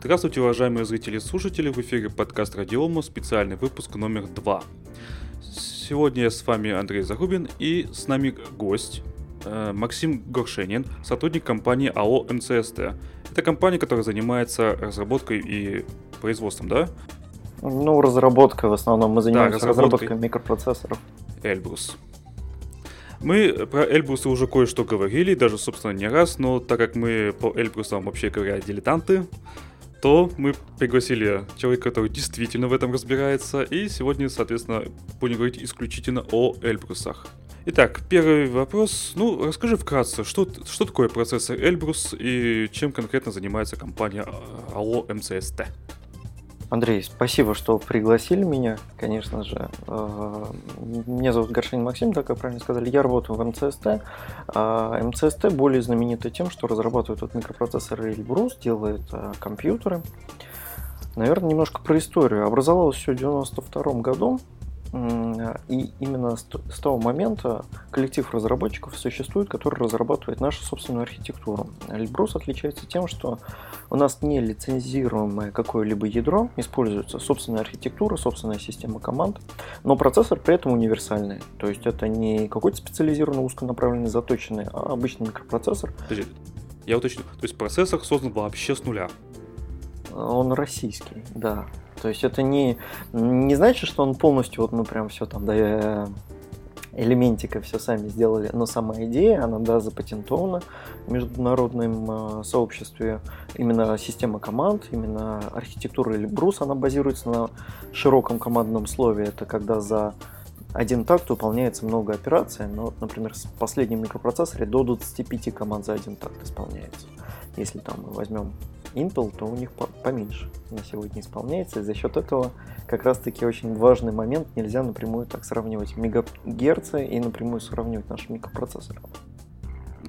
Здравствуйте, уважаемые зрители и слушатели, в эфире подкаст Радиома, специальный выпуск номер 2. Сегодня я с вами Андрей Загубин и с нами гость э, Максим Горшенин, сотрудник компании АО МЦСТ. Это компания, которая занимается разработкой и производством, да? Ну, разработка в основном. Мы занимаемся да, разработкой микропроцессоров. Эльбрус. Мы про Эльбрусы уже кое-что говорили, даже, собственно, не раз, но так как мы по Эльбрусам, вообще говоря, дилетанты, то мы пригласили человека, который действительно в этом разбирается, и сегодня, соответственно, будем говорить исключительно о Эльбрусах. Итак, первый вопрос. Ну, расскажи вкратце, что, что такое процессор Эльбрус и чем конкретно занимается компания АО МЦСТ? Андрей, спасибо, что пригласили меня, конечно же. Э, меня зовут Горшин Максим, так как правильно сказали. Я работаю в МЦСТ. А МЦСТ более знаменита тем, что разрабатывает вот микропроцессоры Эльбрус, делает э, компьютеры. Наверное, немножко про историю. Образовалось все в 92 году. И именно с того момента коллектив разработчиков существует, который разрабатывает нашу собственную архитектуру. Эльбрус отличается тем, что у нас не лицензируемое какое-либо ядро, используется собственная архитектура, собственная система команд, но процессор при этом универсальный. То есть это не какой-то специализированный, узконаправленный, заточенный, а обычный микропроцессор. Подожди, я уточню. То есть процессор создан вообще с нуля? Он российский, да. То есть это не, не значит, что он полностью, вот мы прям все там, да, элементика все сами сделали, но сама идея, она, да, запатентована в международном э, сообществе. Именно система команд, именно архитектура Эльбрус, она базируется на широком командном слове. Это когда за один такт выполняется много операций, но, например, в последнем микропроцессоре до 25 команд за один такт исполняется. Если там мы возьмем Intel, то у них поменьше на сегодня исполняется. И за счет этого как раз-таки очень важный момент. Нельзя напрямую так сравнивать мегагерцы и напрямую сравнивать наши микропроцессоры.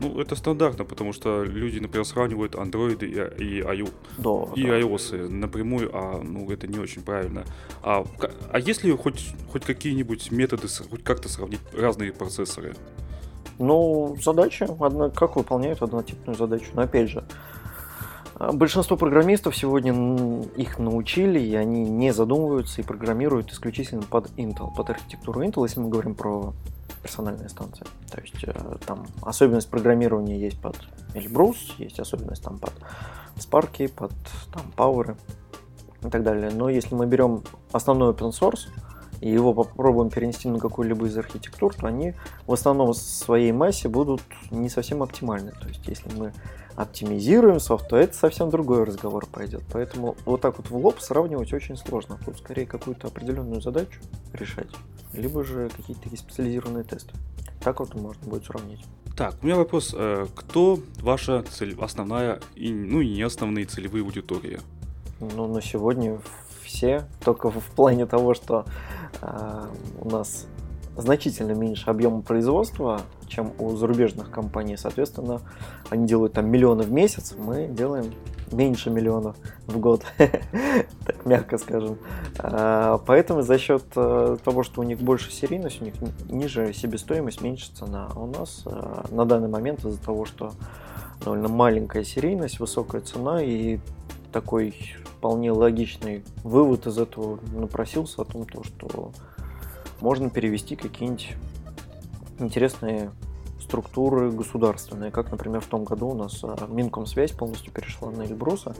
Ну, это стандартно, потому что люди, например, сравнивают Android и, и, iOS, да, и да. iOS напрямую, а ну, это не очень правильно. А, а есть ли хоть, хоть какие-нибудь методы, хоть как-то сравнить разные процессоры? Ну, задача, одна, как выполняют однотипную задачу. Но опять же, большинство программистов сегодня их научили, и они не задумываются и программируют исключительно под Intel, под архитектуру Intel, если мы говорим про персональные станции. То есть э, там особенность программирования есть под Elbrus, есть особенность там под Spark, под там Power и так далее. Но если мы берем основной open source, и его попробуем перенести на какую-либо из архитектур, то они в основном в своей массе будут не совсем оптимальны. То есть если мы оптимизируем софт, то это совсем другой разговор пойдет. Поэтому вот так вот в лоб сравнивать очень сложно. Тут скорее какую-то определенную задачу решать, либо же какие-то такие специализированные тесты. Так вот можно будет сравнить. Так, у меня вопрос. Э, кто ваша цель, основная, и, ну и не основные целевые аудитории? Ну, на сегодня все, только в плане того, что э, у нас значительно меньше объема производства, чем у зарубежных компаний. Соответственно, они делают там миллионы в месяц, мы делаем меньше миллионов в год, так мягко скажем. А, поэтому за счет э, того, что у них больше серийность, у них ниже себестоимость, меньше цена. А у нас э, на данный момент из-за того, что довольно маленькая серийность, высокая цена и такой вполне логичный вывод из этого напросился о том, что можно перевести какие-нибудь интересные структуры государственные, как, например, в том году у нас а, Минкомсвязь полностью перешла на Эльбруса.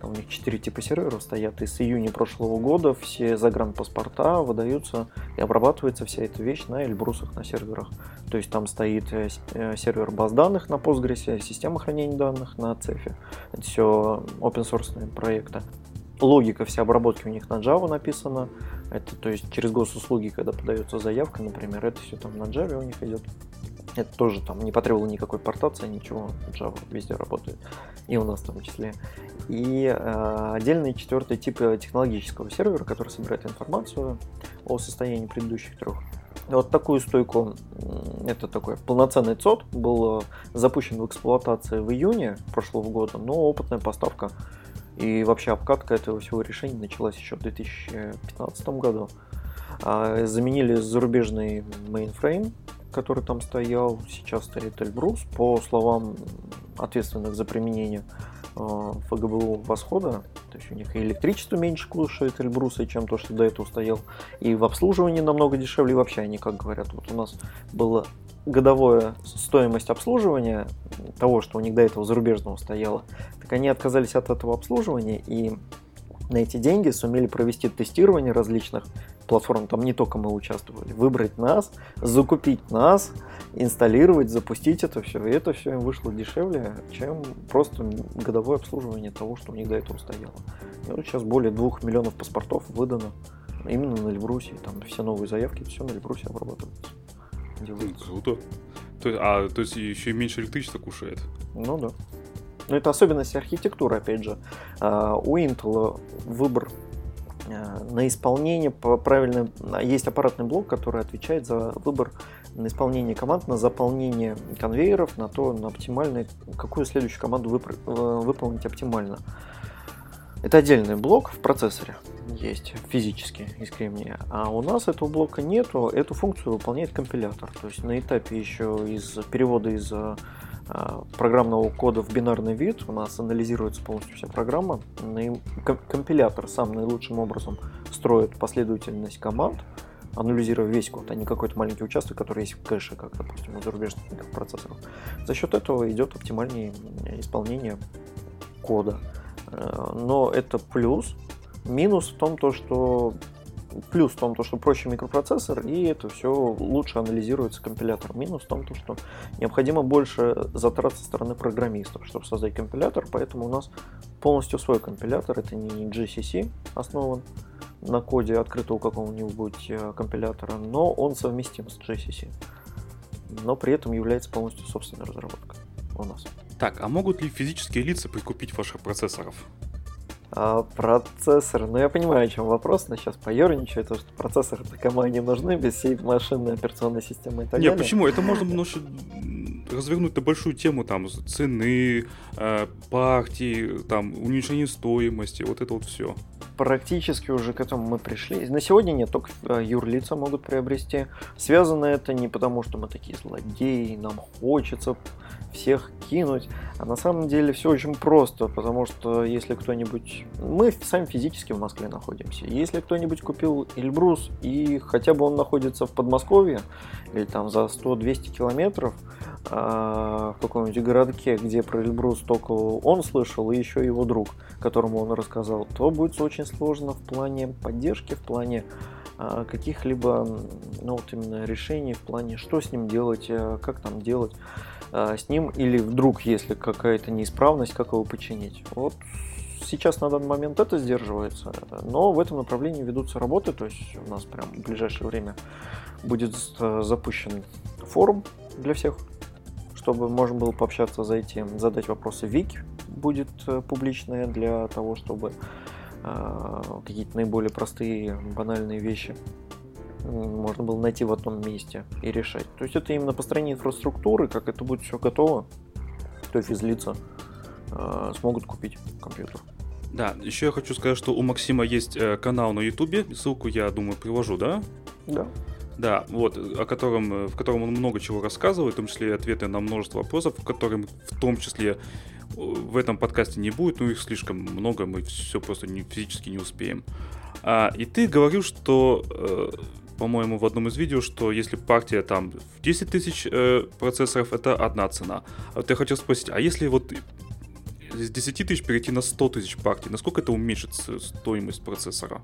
Там у них четыре типа серверов стоят, и с июня прошлого года все загранпаспорта выдаются и обрабатывается вся эта вещь на Эльбрусах, на серверах. То есть там стоит э, э, сервер баз данных на Postgres, система хранения данных на Цефе. Это все open source проекты. Логика вся обработки у них на Java написана. Это, то есть через госуслуги, когда подается заявка, например, это все там на Java у них идет. Это тоже там не потребовало никакой портации, ничего, Java везде работает. И у нас в том числе. И э, отдельный четвертый тип технологического сервера, который собирает информацию о состоянии предыдущих трех. Вот такую стойку, это такой полноценный ЦОД, был запущен в эксплуатации в июне прошлого года, но опытная поставка и вообще обкатка этого всего решения началась еще в 2015 году. А, заменили зарубежный мейнфрейм, который там стоял, сейчас стоит Эльбрус, по словам ответственных за применение ФГБУ восхода, то есть у них и электричество меньше кушает Эльбруса, чем то, что до этого стоял, и в обслуживании намного дешевле, и вообще они, как говорят, вот у нас была годовая стоимость обслуживания того, что у них до этого зарубежного стояло, так они отказались от этого обслуживания и на эти деньги сумели провести тестирование различных платформ, там не только мы участвовали, выбрать нас, закупить нас, инсталлировать, запустить это все. И это все им вышло дешевле, чем просто годовое обслуживание того, что у них до этого стояло. И вот сейчас более двух миллионов паспортов выдано именно на Эльбрусе. Там все новые заявки, все на Эльбрусе обрабатывается. Делается. Круто. То, а, то есть еще и меньше электричества кушает? Ну да. Но это особенность архитектуры, опять же. А, у Intel выбор на исполнение правильно есть аппаратный блок, который отвечает за выбор на исполнение команд, на заполнение конвейеров, на то, на оптимальное, какую следующую команду выпр- э, выполнить оптимально. Это отдельный блок в процессоре есть физически из кремния, а у нас этого блока нету, эту функцию выполняет компилятор. То есть на этапе еще из перевода из а, программного кода в бинарный вид, у нас анализируется полностью вся программа, компилятор сам наилучшим образом строит последовательность команд, анализируя весь код, а не какой-то маленький участок, который есть в кэше, как, допустим, у зарубежных процессоров. За счет этого идет оптимальнее исполнение кода. Э, но это плюс. Минус в том, то, что Плюс в том, то, что проще микропроцессор, и это все лучше анализируется компилятор. Минус в том, то, что необходимо больше затрат со стороны программистов, чтобы создать компилятор, поэтому у нас полностью свой компилятор, это не GCC основан на коде открытого какого-нибудь э, компилятора, но он совместим с GCC. Но при этом является полностью собственной разработкой у нас. Так, а могут ли физические лица прикупить ваших процессоров? А, процессор, ну я понимаю, о чем вопрос, но сейчас поерничаю, то что процессоры кому они нужны без всей машинной операционной системы и так Не, далее. почему? Это можно немножко развернуть на большую тему, там, цены, э, партии, там, уменьшение стоимости, вот это вот все. Практически уже к этому мы пришли. На сегодня нет, только э, юрлица могут приобрести. Связано это не потому, что мы такие злодеи, нам хочется всех кинуть. А на самом деле все очень просто, потому что если кто-нибудь... Мы сами физически в Москве находимся. Если кто-нибудь купил Эльбрус, и хотя бы он находится в Подмосковье, или там за 100-200 километров, а, в каком-нибудь городке, где про Эльбрус только он слышал, и еще его друг, которому он рассказал, то будет очень сложно в плане поддержки, в плане каких-либо ну, вот именно решений в плане, что с ним делать, э, как там делать. А, с ним, или вдруг, если какая-то неисправность, как его починить. Вот сейчас на данный момент это сдерживается, но в этом направлении ведутся работы, то есть у нас прям в ближайшее время будет запущен форум для всех, чтобы можно было пообщаться, зайти, задать вопросы. Вики будет э, публичная для того, чтобы э, какие-то наиболее простые, банальные вещи можно было найти в одном месте и решать. То есть это именно построение инфраструктуры, как это будет все готово, то физлица э, смогут купить компьютер. Да, еще я хочу сказать, что у Максима есть э, канал на Ютубе, ссылку я думаю привожу, да? Да. Да, вот, о котором, э, в котором он много чего рассказывает, в том числе ответы на множество вопросов, которые в том числе в этом подкасте не будет, ну их слишком много, мы все просто не, физически не успеем. А, и ты говорил, что э, по-моему, в одном из видео, что если партия там в 10 тысяч э, процессоров, это одна цена. А вот я хотел спросить, а если вот с 10 тысяч перейти на 100 тысяч партий, насколько это уменьшит стоимость процессора?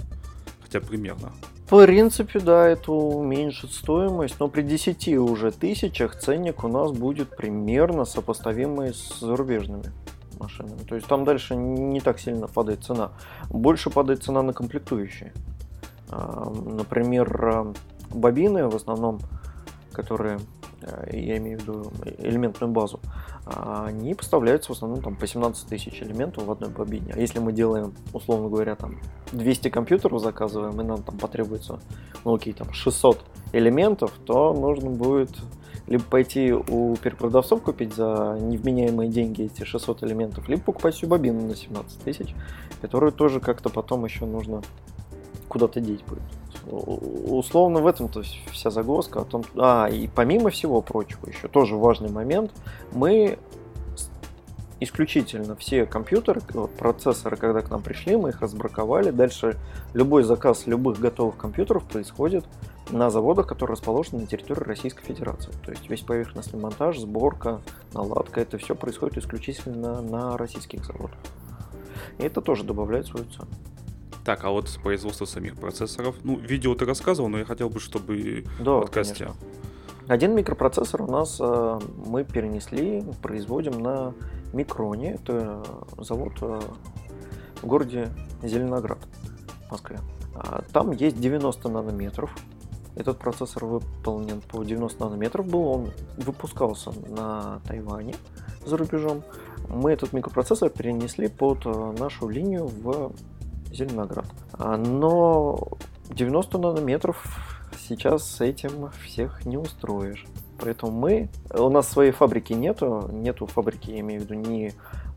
Хотя примерно. В принципе, да, это уменьшит стоимость, но при 10 уже тысячах ценник у нас будет примерно сопоставимый с зарубежными машинами. То есть там дальше не так сильно падает цена. Больше падает цена на комплектующие. Например, бобины в основном, которые, э, я имею в виду элементную базу, они поставляются в основном там, по 17 тысяч элементов в одной бобине. А если мы делаем, условно говоря, там 200 компьютеров заказываем, и нам там потребуется, ну окей, там 600 элементов, то нужно будет либо пойти у перепродавцов купить за невменяемые деньги эти 600 элементов, либо покупать всю бобину на 17 тысяч, которую тоже как-то потом еще нужно куда-то деть будет. Условно в этом то есть вся загвоздка о том, а и помимо всего прочего еще тоже важный момент, мы исключительно все компьютеры, процессоры, когда к нам пришли, мы их разбраковали. Дальше любой заказ любых готовых компьютеров происходит на заводах, которые расположены на территории Российской Федерации. То есть весь поверхностный монтаж, сборка, наладка, это все происходит исключительно на российских заводах. И это тоже добавляет свою цену. Так, а вот производство самих процессоров. Ну, видео ты рассказывал, но я хотел бы, чтобы да, подкасте. Конечно. Один микропроцессор у нас э, мы перенесли, производим на Микроне. Это завод э, в городе Зеленоград, в Москве. А там есть 90 нанометров. Этот процессор выполнен по 90 нанометров был. Он выпускался на Тайване за рубежом. Мы этот микропроцессор перенесли под э, нашу линию в Зеленоград. А, но 90 нанометров сейчас с этим всех не устроишь. Поэтому мы, у нас своей фабрики нету, нету фабрики, я имею в виду, не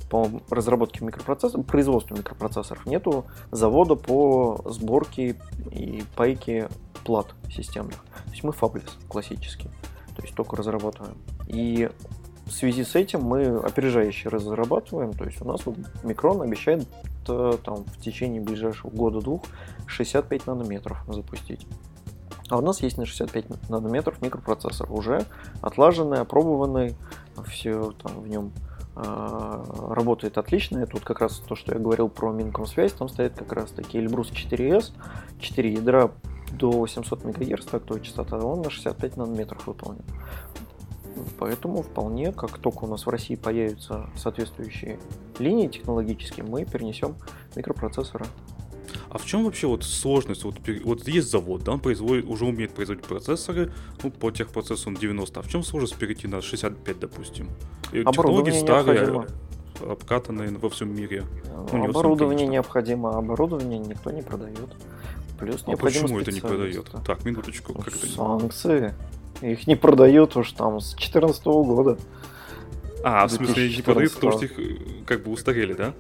по разработке микропроцессоров, производству микропроцессоров, нету завода по сборке и пайке плат системных. То есть мы фаблис классический, то есть только разрабатываем. И в связи с этим мы опережающе разрабатываем, то есть у нас вот микрон обещает э, там, в течение ближайшего года-двух 65 нанометров запустить. А у нас есть на 65 нанометров микропроцессор, уже отлаженный, опробованный, все там в нем э, работает отлично. Это вот как раз то, что я говорил про Минкомсвязь, там стоит как раз таки Эльбрус 4S, 4 ядра до 800 МГц тактовая частота, он на 65 нанометров выполнен. Поэтому вполне, как только у нас в России появятся соответствующие линии технологические, мы перенесем микропроцессоры. А в чем вообще вот сложность? Вот, вот есть завод, да, он производит, уже умеет производить процессоры, ну, по техпроцессу он 90, а в чем сложность перейти на 65, допустим? И технологии старые, обкатанные во всем мире. Ну, оборудование всем, необходимо, оборудование никто не продает. Плюс а почему это не продает? Так, минуточку. Как Санкции. Их не продают уж там с 2014 года. А, в смысле не продают, потому что их э, как бы устарели, да?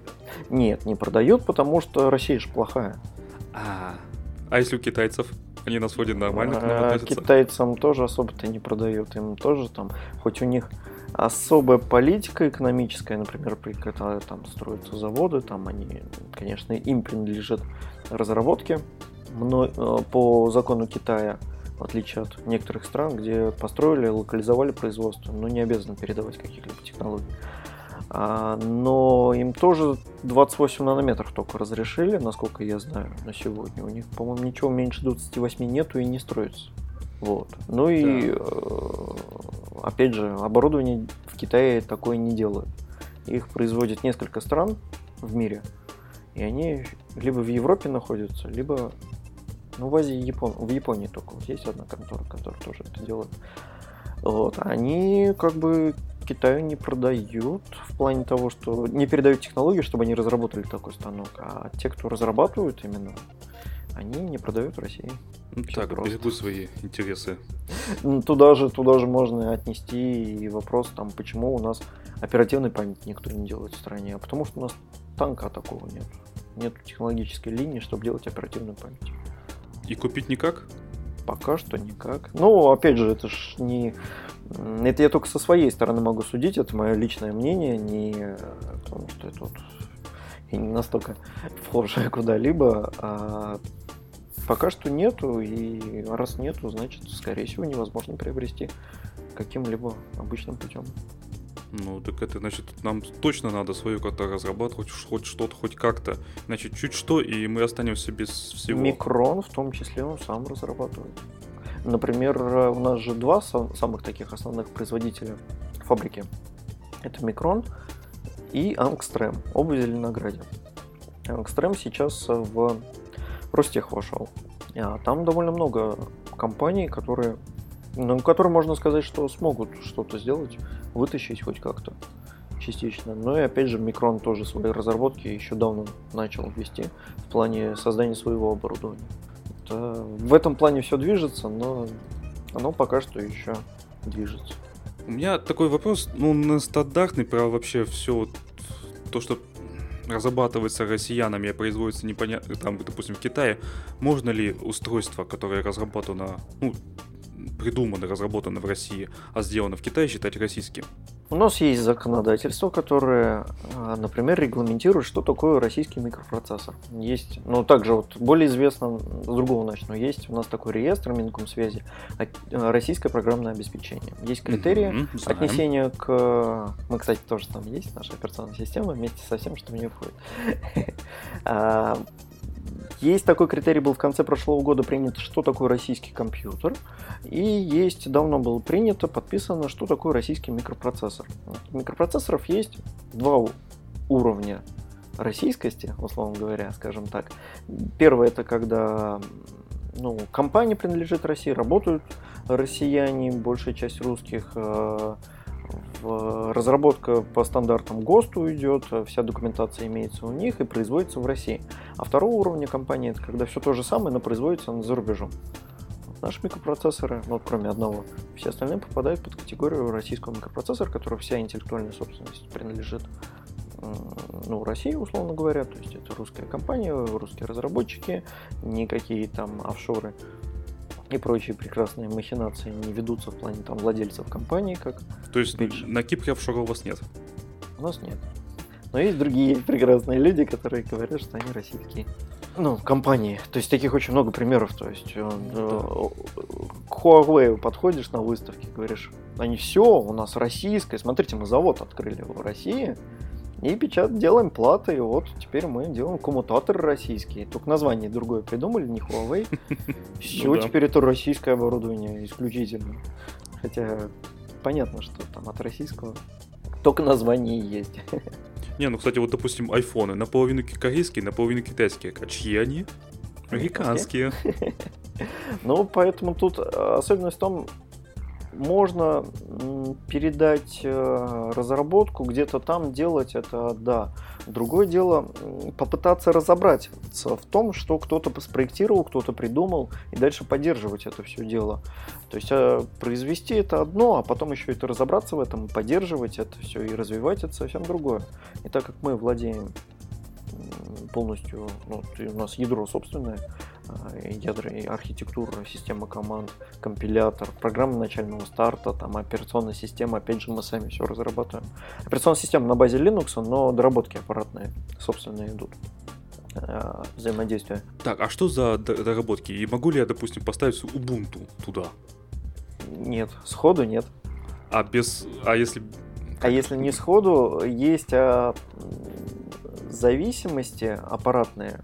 Нет, не продают, потому что Россия же плохая. А, а если у китайцев? Они на своде нормально к нам а, относятся? Китайцам тоже особо-то не продают. Им тоже там, хоть у них особая политика экономическая, например, при когда там строятся заводы, там они, конечно, им принадлежат разработки э, по закону Китая в отличие от некоторых стран, где построили, локализовали производство, но не обязаны передавать каких-либо технологий. А, но им тоже 28 нанометров только разрешили, насколько я знаю, на сегодня. У них, по-моему, ничего меньше 28 нету и не строится. Вот. Ну и, да. Э, опять же, оборудование в Китае такое не делают. Их производят несколько стран в мире, и они либо в Европе находятся, либо ну, в Азии, Япон... в Японии только вот есть одна контора, которая тоже это делает. Вот. Они как бы Китаю не продают в плане того, что не передают технологию, чтобы они разработали такой станок, а те, кто разрабатывают именно, они не продают в России. Ну, так, просто. берегу свои интересы. Ну, туда же, туда же можно отнести и вопрос, там, почему у нас оперативной памяти никто не делает в стране, а потому что у нас танка такого нет. Нет технологической линии, чтобы делать оперативную память. И купить никак? Пока что никак. Ну, опять же, это ж не... Это я только со своей стороны могу судить, это мое личное мнение, не потому что это вот я не настолько вхожая куда-либо, а пока что нету, и раз нету, значит, скорее всего, невозможно приобрести каким-либо обычным путем. Ну, так это значит, нам точно надо свою как-то разрабатывать, хоть что-то, хоть как-то. Значит, чуть что, и мы останемся без всего. Микрон в том числе он сам разрабатывает. Например, у нас же два самых таких основных производителя фабрики. Это Микрон и Ангстрем, оба в Зеленограде. Ангстрем сейчас в Ростех вошел. А там довольно много компаний, которые, ну, которые можно сказать, что смогут что-то сделать вытащить хоть как-то частично. Но и опять же, Микрон тоже свои разработки еще давно начал вести в плане создания своего оборудования. Это, в этом плане все движется, но оно пока что еще движется. У меня такой вопрос, ну, на стандартный про вообще все то, что разрабатывается россиянами, а производится непонятно, там, допустим, в Китае, можно ли устройство, которое разработано, ну, придумано, разработано в России, а сделано в Китае, считать российским? У нас есть законодательство, которое, а, например, регламентирует, что такое российский микропроцессор. Есть, ну, также вот более известно, с другого начну, есть у нас такой реестр Минкомсвязи, а, российское программное обеспечение. Есть критерии mm-hmm, отнесения к... Мы, кстати, тоже там есть, наша операционная система, вместе со всем, что в нее входит. Есть такой критерий, был в конце прошлого года принят, что такое российский компьютер. И есть, давно было принято, подписано, что такое российский микропроцессор. Микропроцессоров есть два уровня российскости, условно говоря, скажем так. Первое это когда ну, компания принадлежит России, работают россияне, большая часть русских, э, разработка по стандартам ГОСТу идет, вся документация имеется у них и производится в России. А второго уровня компании это когда все то же самое, но производится за рубежом. Наши микропроцессоры, ну, кроме одного, все остальные попадают под категорию российского микропроцессора, который вся интеллектуальная собственность принадлежит ну, России, условно говоря, то есть это русская компания, русские разработчики, никакие там офшоры и прочие прекрасные махинации не ведутся в плане там владельцев компании, как То есть Бич. на Кипре офшора у вас нет? У нас нет. Но есть другие прекрасные люди, которые говорят, что они российские. Ну, компании. То есть таких очень много примеров. То есть э, да. к Huawei подходишь на выставке, говоришь, они все, у нас российское. Смотрите, мы завод открыли в России. И печат делаем платы, и вот теперь мы делаем коммутаторы российские. Только название другое придумали, не Huawei. Все, ну, теперь это российское оборудование исключительно. Хотя понятно, что там от российского только название есть. Не, ну, кстати, вот, допустим, айфоны наполовину корейские, наполовину китайские. А чьи они? Американские. Ну, поэтому тут особенность в том, можно передать э, разработку, где-то там делать это, да. Другое дело, попытаться разобраться в том, что кто-то спроектировал, кто-то придумал, и дальше поддерживать это все дело. То есть э, произвести это одно, а потом еще это разобраться в этом, поддерживать это все и развивать это совсем другое. И так как мы владеем полностью, ну, у нас ядро собственное, ядра и архитектура, система команд, компилятор, программа начального старта, там операционная система, опять же мы сами все разрабатываем. Операционная система на базе Linux, но доработки аппаратные собственные идут а, взаимодействия. Так, а что за доработки? И могу ли я, допустим, поставить Ubuntu туда? Нет, сходу нет. А без, а если а если не сходу, есть а, зависимости аппаратные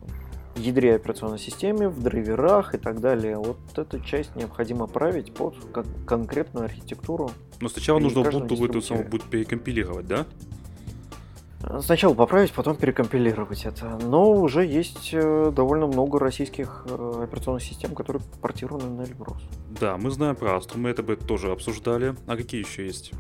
ядре операционной системы, в драйверах и так далее. Вот эту часть необходимо править под конкретную архитектуру. Но сначала нужно Ubuntu эту саму будет перекомпилировать, да? Сначала поправить, потом перекомпилировать это. Но уже есть э, довольно много российских э, операционных систем, которые портированы на Эльбрус. Да, мы знаем про Astra, мы это бы тоже обсуждали. А какие еще есть?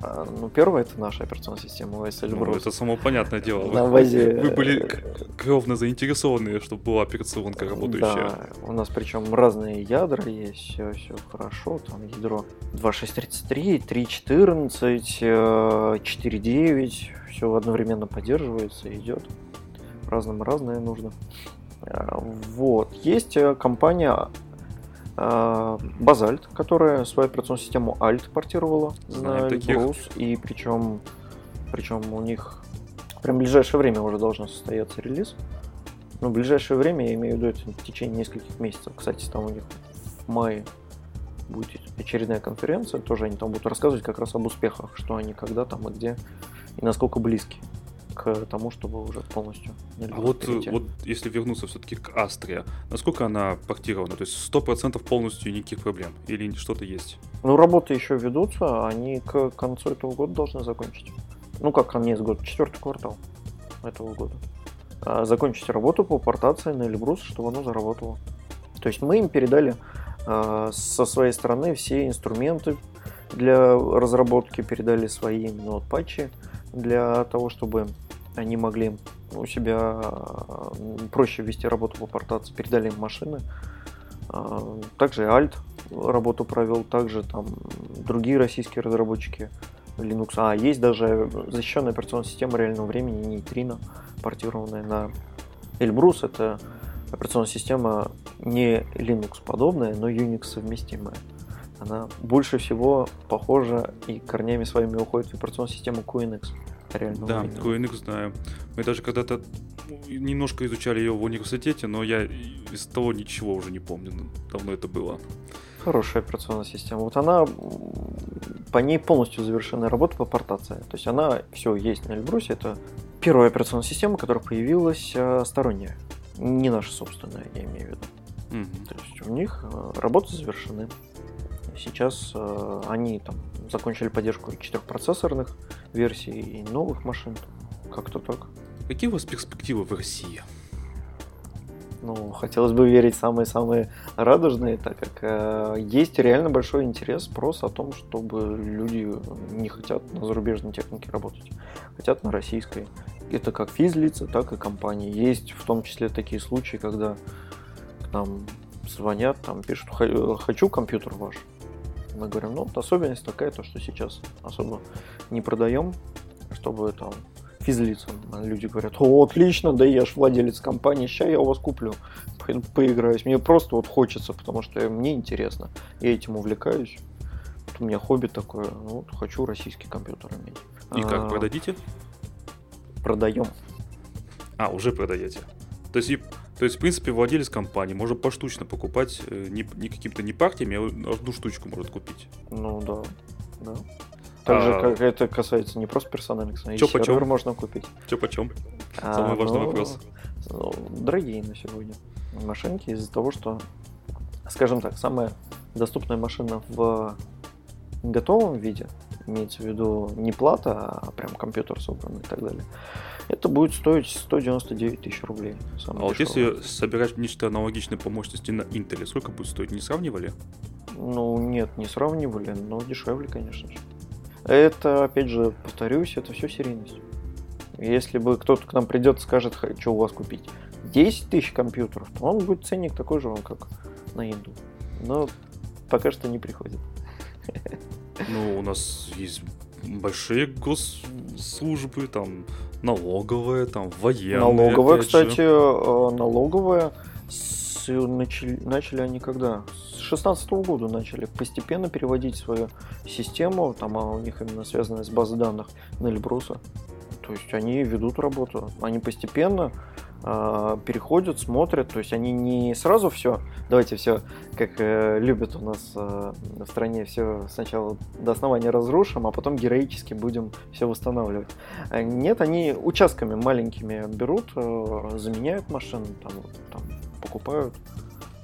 А, ну, первое это наша операционная система OS Elbrus. Ну, это само понятное дело. На базе... Вы были кровно заинтересованы, чтобы была операционка работающая. Да, у нас причем разные ядра есть, все, все хорошо. Там ядро 2.6.33, 3.14, 4.9, все одновременно поддерживается, идет. Разным разное нужно. А, вот. Есть э, компания Базальт, которая свою операционную систему Alt портировала на Elbrus, и причем, причем у них прям в ближайшее время уже должен состояться релиз. Ну, в ближайшее время, я имею в виду, это в течение нескольких месяцев. Кстати, там у них в мае будет очередная конференция, тоже они там будут рассказывать как раз об успехах, что они когда там и где, и насколько близки к тому, чтобы уже полностью. А вот, вот если вернуться все-таки к Астре, насколько она портирована? То есть сто процентов полностью никаких проблем? Или что-то есть? Ну, работы еще ведутся, они к концу этого года должны закончить. Ну, как конец года, четвертый квартал этого года. А, закончить работу по портации на Эльбрус, чтобы оно заработало. То есть мы им передали а, со своей стороны все инструменты для разработки, передали свои именно вот патчи для того, чтобы они могли у себя проще вести работу по портации, передали им машины. А, также Alt работу провел, также там другие российские разработчики Linux. А есть даже защищенная операционная система реального времени Нейтрино, портированная на Эльбрус. Это операционная система не Linux подобная, но Unix совместимая. Она больше всего похожа и корнями своими уходит в операционную систему QNX. Реально да, QNX знаю. Мы даже когда-то немножко изучали ее в университете, но я из того ничего уже не помню. Давно это было. Хорошая операционная система. Вот она, по ней полностью завершена работа по портации. То есть она все есть на Эльбрусе. Это первая операционная система, которая появилась э, сторонняя. Не наша собственная, я имею в виду. Mm-hmm. То есть у них э, работы завершены. Сейчас э, они там закончили поддержку четырехпроцессорных версий и новых машин. Как-то так. Какие у вас перспективы в России? Ну, хотелось бы верить самые-самые радужные, так как э, есть реально большой интерес, спрос о том, чтобы люди не хотят на зарубежной технике работать, хотят на российской. Это как физлица, так и компании. Есть в том числе такие случаи, когда к нам звонят, там пишут, хочу компьютер ваш. Мы говорим, ну, особенность такая, то, что сейчас особо не продаем, чтобы там физлицам. Люди говорят, о, отлично, да я ж владелец компании, сейчас я у вас куплю, поиграюсь. Мне просто вот хочется, потому что мне интересно. Я этим увлекаюсь. Вот у меня хобби такое, ну, вот хочу российский компьютер иметь. И как а, продадите? Продаем. А, уже продаете. То есть, то есть, в принципе, владелец компании может поштучно покупать э, не, не какими-то не партиями, а одну штучку может купить. Ну да, да. Также а... как это касается не просто персональных, Чё сервер почем? можно купить. Че почем? А, Самый важный ну, вопрос. Ну, дорогие на сегодня машинки из-за того, что, скажем так, самая доступная машина в готовом виде, имеется в виду не плата, а прям компьютер собранный и так далее, это будет стоить 199 тысяч рублей. А вот если собирать нечто аналогичное по мощности на Intel, сколько будет стоить? Не сравнивали? Ну, нет, не сравнивали, но дешевле, конечно же. Это, опять же, повторюсь, это все серийность. Если бы кто-то к нам придет и скажет, хочу у вас купить 10 тысяч компьютеров, то он будет ценник такой же, как на Intel. Но пока что не приходит. Ну, у нас есть большие госслужбы, там налоговая, там военная. Налоговая, кстати, же. Э, налоговая начали, начали они когда? С 16 года начали постепенно переводить свою систему, там а у них именно связанная с базой данных на Эльбруса. То есть они ведут работу, они постепенно переходят, смотрят, то есть они не сразу все, давайте все, как э, любят у нас э, в стране, все сначала до основания разрушим, а потом героически будем все восстанавливать. Нет, они участками маленькими берут, э, заменяют машины, там, там покупают,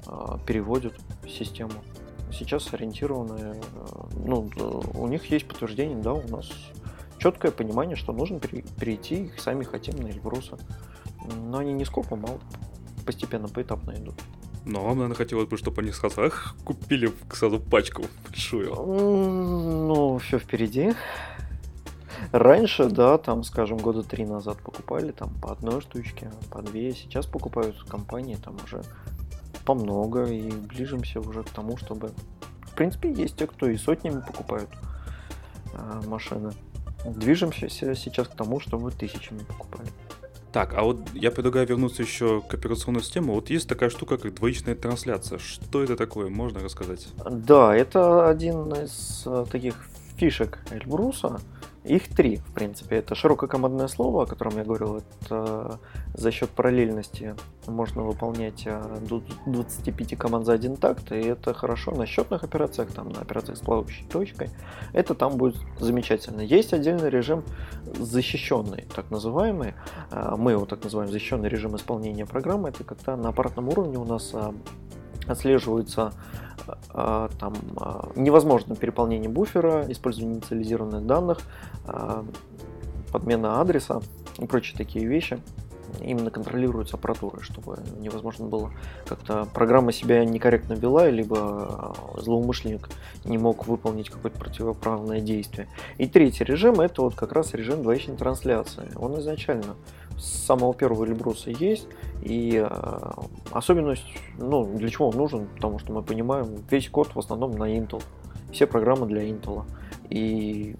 а, переводят систему. Сейчас ориентированы, э, ну, у них есть подтверждение, да, у нас четкое понимание, что нужно перейти, их сами хотим на Эльбруса. Но они не скопом, а постепенно, поэтапно идут. Но вам, наверное, хотелось бы, чтобы они сразу эх, купили сразу пачку большую. Ну, все впереди. Раньше, да, там, скажем, года три назад покупали там по одной штучке, по две. Сейчас покупают компании там уже по много и ближимся уже к тому, чтобы... В принципе, есть те, кто и сотнями покупают э, машины. Движемся сейчас к тому, чтобы тысячами покупали. Так, а вот я предлагаю вернуться еще к операционной системе. Вот есть такая штука, как двоичная трансляция. Что это такое? Можно рассказать? Да, это один из э, таких фишек Эльбруса. Их три, в принципе. Это широкое командное слово, о котором я говорил. Это за счет параллельности можно выполнять э, до 25 команд за один такт, и это хорошо на счетных операциях, там, на операциях с плавающей точкой. Это там будет замечательно. Есть отдельный режим защищенный, так называемый. Э, мы его так называем защищенный режим исполнения программы. Это когда на аппаратном уровне у нас э, отслеживается а, там а, невозможно переполнение буфера, использование инициализированных данных, а, подмена адреса и прочие такие вещи именно контролируется аппаратурой, чтобы невозможно было как-то программа себя некорректно вела, либо злоумышленник не мог выполнить какое-то противоправное действие. И третий режим это вот как раз режим двоичной трансляции. Он изначально с самого первого Эльбруса есть, и э, особенность, ну, для чего он нужен, потому что мы понимаем, весь код в основном на Intel, все программы для Intel. И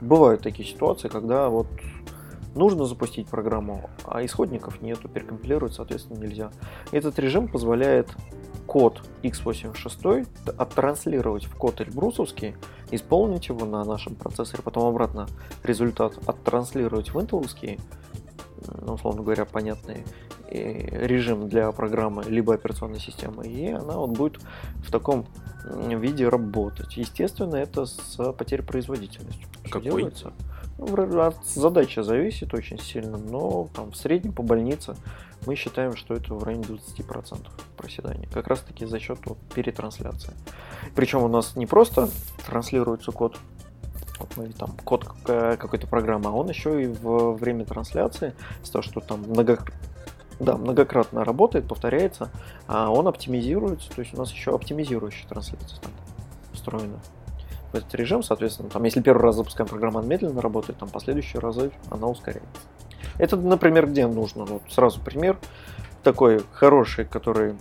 бывают такие ситуации, когда вот нужно запустить программу, а исходников нету, перекомпилировать, соответственно, нельзя. Этот режим позволяет код x86 оттранслировать в код эльбрусовский, исполнить его на нашем процессоре, потом обратно результат оттранслировать в интеловский, условно говоря, понятный режим для программы либо операционной системы, и она вот будет в таком виде работать. Естественно, это с потерей производительности. Какой? Делается. Ну, от задачи зависит очень сильно, но там в среднем по больнице мы считаем, что это в районе 20% проседания. Как раз таки за счет вот, перетрансляции. Причем у нас не просто транслируется код, вот мы там код какой-то программы, а он еще и в время трансляции, с того, что там много, да, многократно работает, повторяется, а он оптимизируется, то есть у нас еще оптимизирующая трансляция там встроена в этот режим, соответственно, там, если первый раз запускаем программу, она медленно работает, там последующие разы она ускоряется. Это, например, где нужно? Вот сразу пример такой хороший, который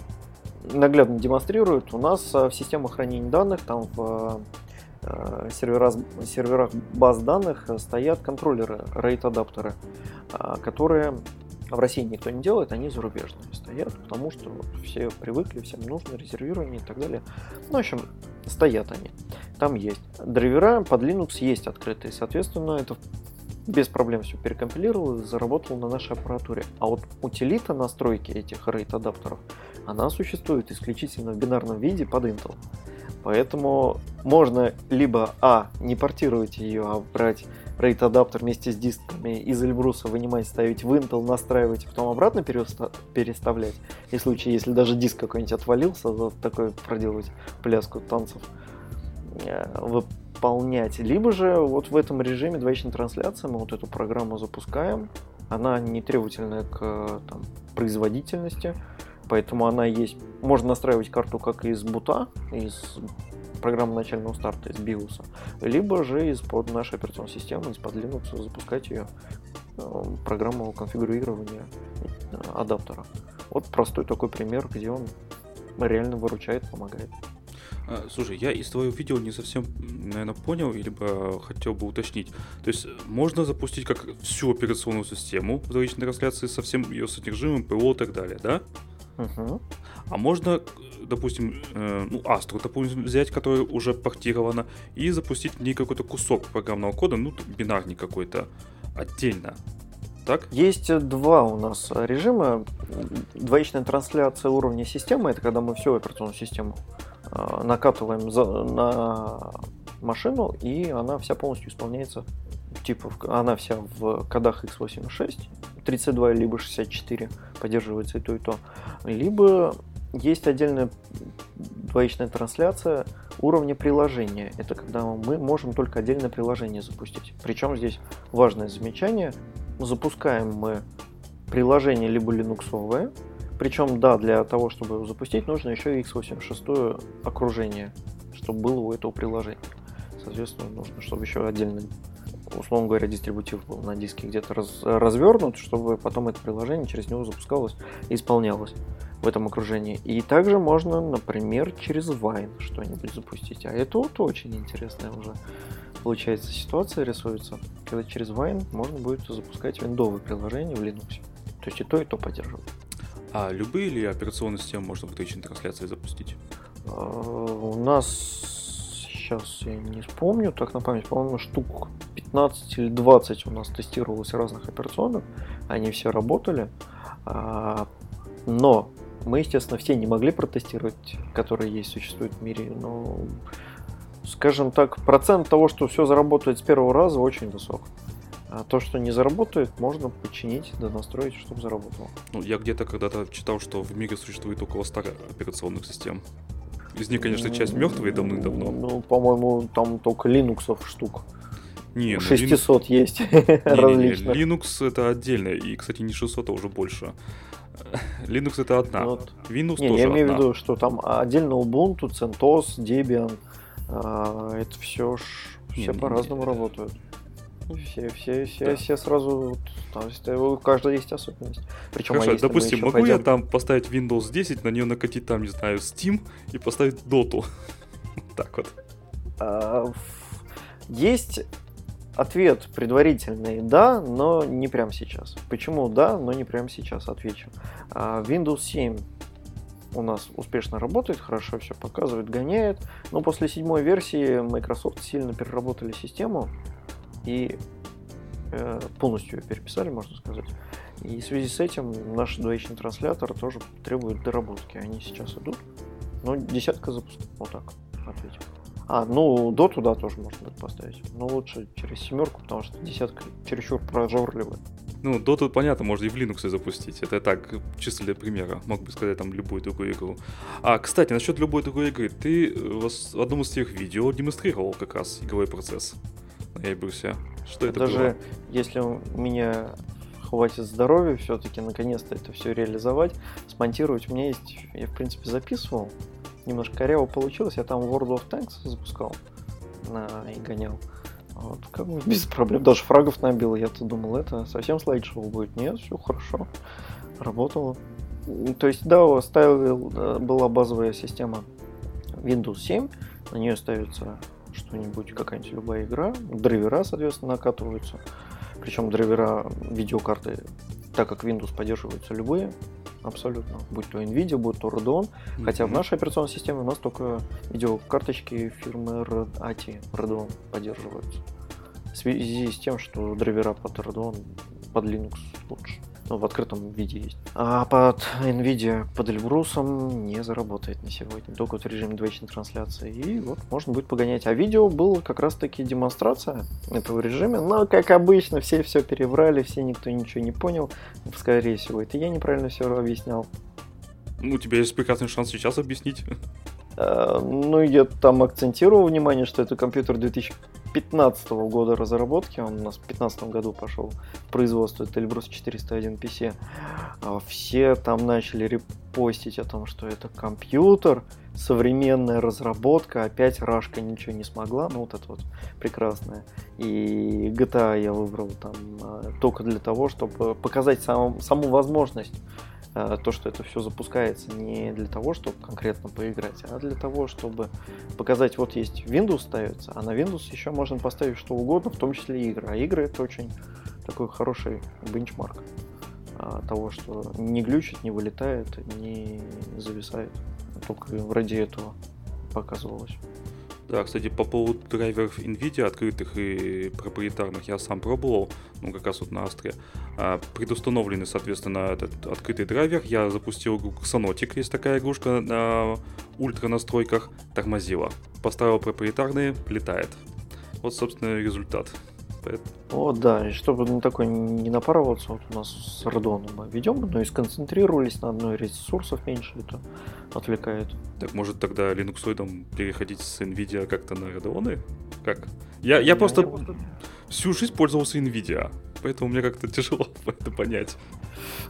наглядно демонстрирует. У нас в системах хранения данных, там в э, серверах, серверах баз данных стоят контроллеры, RAID-адаптеры, э, которые в России никто не делает, они зарубежные стоят, потому что все привыкли, всем нужно резервирование и так далее. Ну, в общем, стоят они. Там есть. Драйвера под Linux есть открытые, соответственно, это без проблем все перекомпилировал и заработал на нашей аппаратуре. А вот утилита настройки этих RAID адаптеров, она существует исключительно в бинарном виде под Intel. Поэтому можно либо А, не портировать ее, а брать RAID адаптер вместе с дисками из Эльбруса вынимать, ставить в Intel, настраивать, и потом обратно переставлять. И в случае, если даже диск какой-нибудь отвалился, вот такой проделывать пляску танцев, э, выполнять. Либо же вот в этом режиме двоичной трансляции мы вот эту программу запускаем. Она не требовательная к там, производительности, поэтому она есть. Можно настраивать карту как из бута, из программы начального старта, из биоса, либо же из-под нашей операционной системы, из-под Linux запускать ее э, программу конфигурирования э, адаптера. Вот простой такой пример, где он реально выручает, помогает. А, слушай, я из твоего видео не совсем, наверное, понял, либо хотел бы уточнить. То есть можно запустить как всю операционную систему в двоичной трансляции со всем ее содержимым, ПО и так далее, да? Угу. А можно, допустим, э, ну, Astra, допустим, взять, которая уже портирована, и запустить в ней какой-то кусок программного кода, ну, бинарный какой-то, отдельно. Так? Есть два у нас режима. Двоичная трансляция уровня системы, это когда мы всю операционную систему Э, накатываем за, на машину, и она вся полностью исполняется, типа, она вся в кодах x86, 32 либо 64 поддерживается и то, и то. Либо есть отдельная двоичная трансляция уровня приложения. Это когда мы можем только отдельное приложение запустить. Причем здесь важное замечание. Запускаем мы приложение либо линуксовое, причем, да, для того, чтобы его запустить, нужно еще x86 окружение, чтобы было у этого приложения. Соответственно, нужно, чтобы еще отдельно, условно говоря, дистрибутив был на диске где-то раз, развернут, чтобы потом это приложение через него запускалось и исполнялось в этом окружении. И также можно, например, через Wine что-нибудь запустить. А это вот очень интересная уже получается ситуация рисуется, когда через Wine можно будет запускать виндовые приложения в Linux. То есть и то, и то поддерживать. А любые ли операционные системы можно в двоичной трансляции запустить? А, у нас сейчас я не вспомню, так на память, по-моему, штук 15 или 20 у нас тестировалось разных операционных, они все работали, а, но мы, естественно, все не могли протестировать, которые есть, существуют в мире, но, скажем так, процент того, что все заработает с первого раза, очень высок. А то, что не заработает, можно починить, да настроить, чтобы заработало. Ну, я где-то когда-то читал, что в мире существует около 100 операционных систем. Из них, конечно, часть мертвые давным-давно. Ну, по-моему, там только Linux штук. Не, 600 Linux... есть не, Linux это отдельно, и, кстати, не 600, а уже больше. Linux это одна, вот. Windows не, тоже Я имею в виду, что там отдельно Ubuntu, CentOS, Debian, а, это все, все по-разному работают. Все, все, все, да. все сразу, там, у каждого есть особенность. Причем, Хорошо, а допустим, могу пойдем... я там поставить Windows 10, на нее накатить там, не знаю, Steam и поставить Dota? так вот. А, есть ответ предварительный да, но не прямо сейчас. Почему да, но не прямо сейчас, отвечу. А, Windows 7 у нас успешно работает, хорошо все показывает, гоняет. Но после седьмой версии Microsoft сильно переработали систему и э, полностью ее переписали, можно сказать. И в связи с этим наш двоичный транслятор тоже требует доработки. Они сейчас идут. Но десятка запусков. Вот так ответил. А, ну, до туда тоже можно будет поставить. Но лучше через семерку, потому что десятка чересчур прожорливая. Ну, Dota, понятно, можно и в Linux запустить. Это так, чисто для примера. Мог бы сказать там любую другую игру. А, кстати, насчет любой другой игры. Ты в одном из своих видео демонстрировал как раз игровой процесс на Эйбрусе. Что это Даже было? если у меня хватит здоровья все-таки наконец-то это все реализовать, смонтировать. У меня есть, я в принципе записывал, немножко коряво получилось, я там World of Tanks запускал на, и гонял. Вот, как бы без проблем. Даже фрагов набил. Я-то думал, это совсем слайд-шоу будет. Нет, все хорошо. Работало. То есть, да, ставил, была базовая система Windows 7. На нее ставится что-нибудь, какая-нибудь любая игра. Драйвера, соответственно, накатываются. Причем драйвера видеокарты, так как Windows поддерживаются любые, абсолютно. Будь то NVIDIA, будь то Radeon. Mm-hmm. Хотя в нашей операционной системе у нас только видеокарточки фирмы ATI Radeon поддерживаются. В связи с тем, что драйвера под Radeon, под Linux лучше ну, в открытом виде есть. А под NVIDIA под Эльбрусом не заработает на сегодня, только вот в режиме двоичной трансляции. И вот можно будет погонять. А видео было как раз-таки демонстрация этого режима, но, как обычно, все все переврали, все никто ничего не понял. Скорее всего, это я неправильно все объяснял. Ну, у тебя есть прекрасный шанс сейчас объяснить. Uh, ну, я там акцентировал внимание, что это компьютер 2000 2015 года разработки, он у нас в 2015 году пошел в производство, это Эльбрус 401 PC, все там начали репостить о том, что это компьютер, современная разработка, опять Рашка ничего не смогла, ну вот это вот прекрасное. И GTA я выбрал там а, только для того, чтобы показать сам, саму возможность Э, то, что это все запускается не для того, чтобы конкретно поиграть, а для того, чтобы показать, вот есть Windows ставится, а на Windows еще можно поставить что угодно, в том числе игры. А игры это очень такой хороший бенчмарк а, того, что не глючит, не вылетает, не зависает. Только ради этого показывалось. Да, кстати, по поводу драйверов NVIDIA, открытых и проприетарных, я сам пробовал, ну, как раз вот на Астре. А, предустановленный, соответственно, этот открытый драйвер. Я запустил игру Xanotic, есть такая игрушка на ультра настройках, тормозила. Поставил проприетарные, летает. Вот, собственно, результат. О, да, и чтобы на такой не напарываться, вот у нас с Родоном мы ведем, но и сконцентрировались на одной ресурсов меньше, это отвлекает. Так может тогда линуксоидом переходить с NVIDIA как-то на Radeon? Как? Я, я просто я всю жизнь пользовался NVIDIA, поэтому мне как-то тяжело это понять.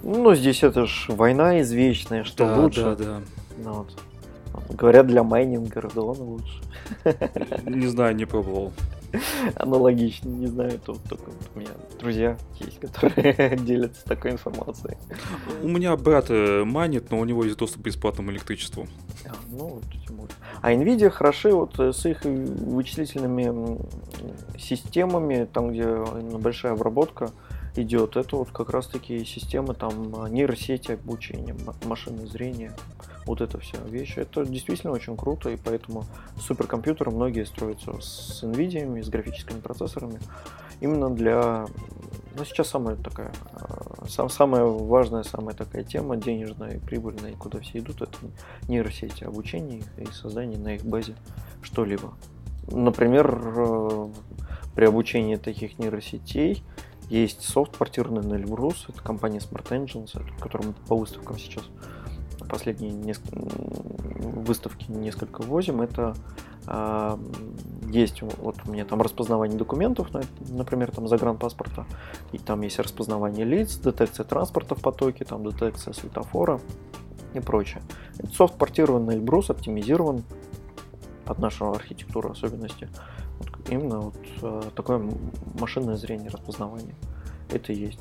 Ну, здесь это ж война извечная, что да, лучше. Да, да. Ну, вот. Говорят, для майнинга Radeon лучше. Не знаю, не пробовал. Аналогично, не знаю, тут только у меня друзья есть, которые делятся такой информацией. У меня брат э, манит, но у него есть доступ к бесплатному электричеству. А, ну, а Nvidia хороши вот э, с их вычислительными системами, там, где большая обработка идет, это вот как раз таки системы там нейросети обучения, машинное зрение вот это все вещи. Это действительно очень круто, и поэтому суперкомпьютеры многие строятся с NVIDIA, с графическими процессорами. Именно для... Ну, сейчас самая такая... Э, сам, самая важная, самая такая тема, денежная и прибыльная, и куда все идут, это нейросети, обучение их и создание на их базе что-либо. Например, э, при обучении таких нейросетей есть софт, портированный на Elbrus, это компания Smart Engines, которую мы по выставкам сейчас последние несколько, выставки несколько возим, это э, есть вот у меня там распознавание документов, например, там загранпаспорта, и там есть распознавание лиц, детекция транспорта в потоке, там детекция светофора и прочее. Это софт портирован на Эльбрус, оптимизирован под нашу архитектуру особенности. Именно вот э, такое машинное зрение распознавание. Это есть.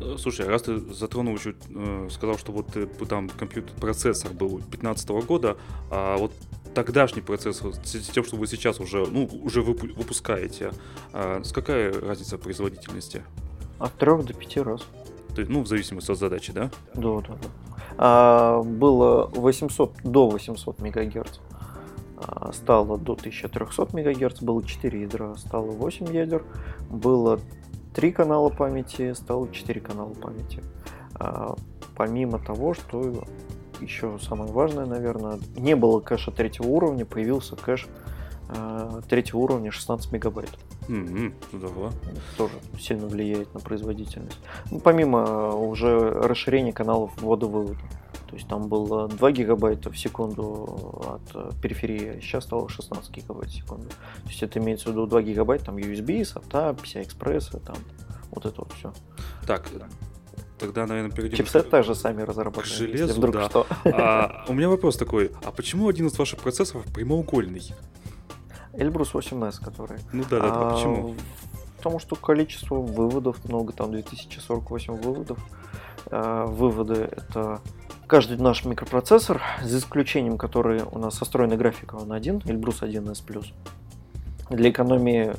Э, слушай, раз ты затронул еще, э, сказал, что вот там компьютер, процессор был 15 года, а вот тогдашний процессор с тем, что вы сейчас уже, ну, уже выпускаете, а, с какая разница производительности? От трех до пяти раз. То есть, ну, в зависимости от задачи, да? Да, да, да. А, было 800, до 800 мегагерц. А, стало до 1300 мегагерц, было 4 ядра, стало 8 ядер. Было 3 канала памяти, стало 4 канала памяти. А, помимо того, что еще самое важное, наверное, не было кэша третьего уровня, появился кэш э, третьего уровня 16 мегабайт. Mm-hmm, здорово. Тоже сильно влияет на производительность. Ну, помимо уже расширения каналов ввода-вывода. То есть там было 2 гигабайта в секунду от периферии, сейчас стало 16 гигабайт в секунду. То есть это имеется в виду 2 гигабайта, там USB, SATA, PCI-экспрессы, там вот это вот все. Так, Тогда, наверное, перейдем... Чипсет также сами разработали. К железу, вдруг да. Что. А, у меня вопрос такой. А почему один из ваших процессоров прямоугольный? Эльбрус 8S, который. Ну да, да, а, почему? Потому что количество выводов много, там 2048 выводов. А, выводы это каждый наш микропроцессор, за исключением, который у нас со встроенной графикой, он один, Эльбрус 1S+. Для экономии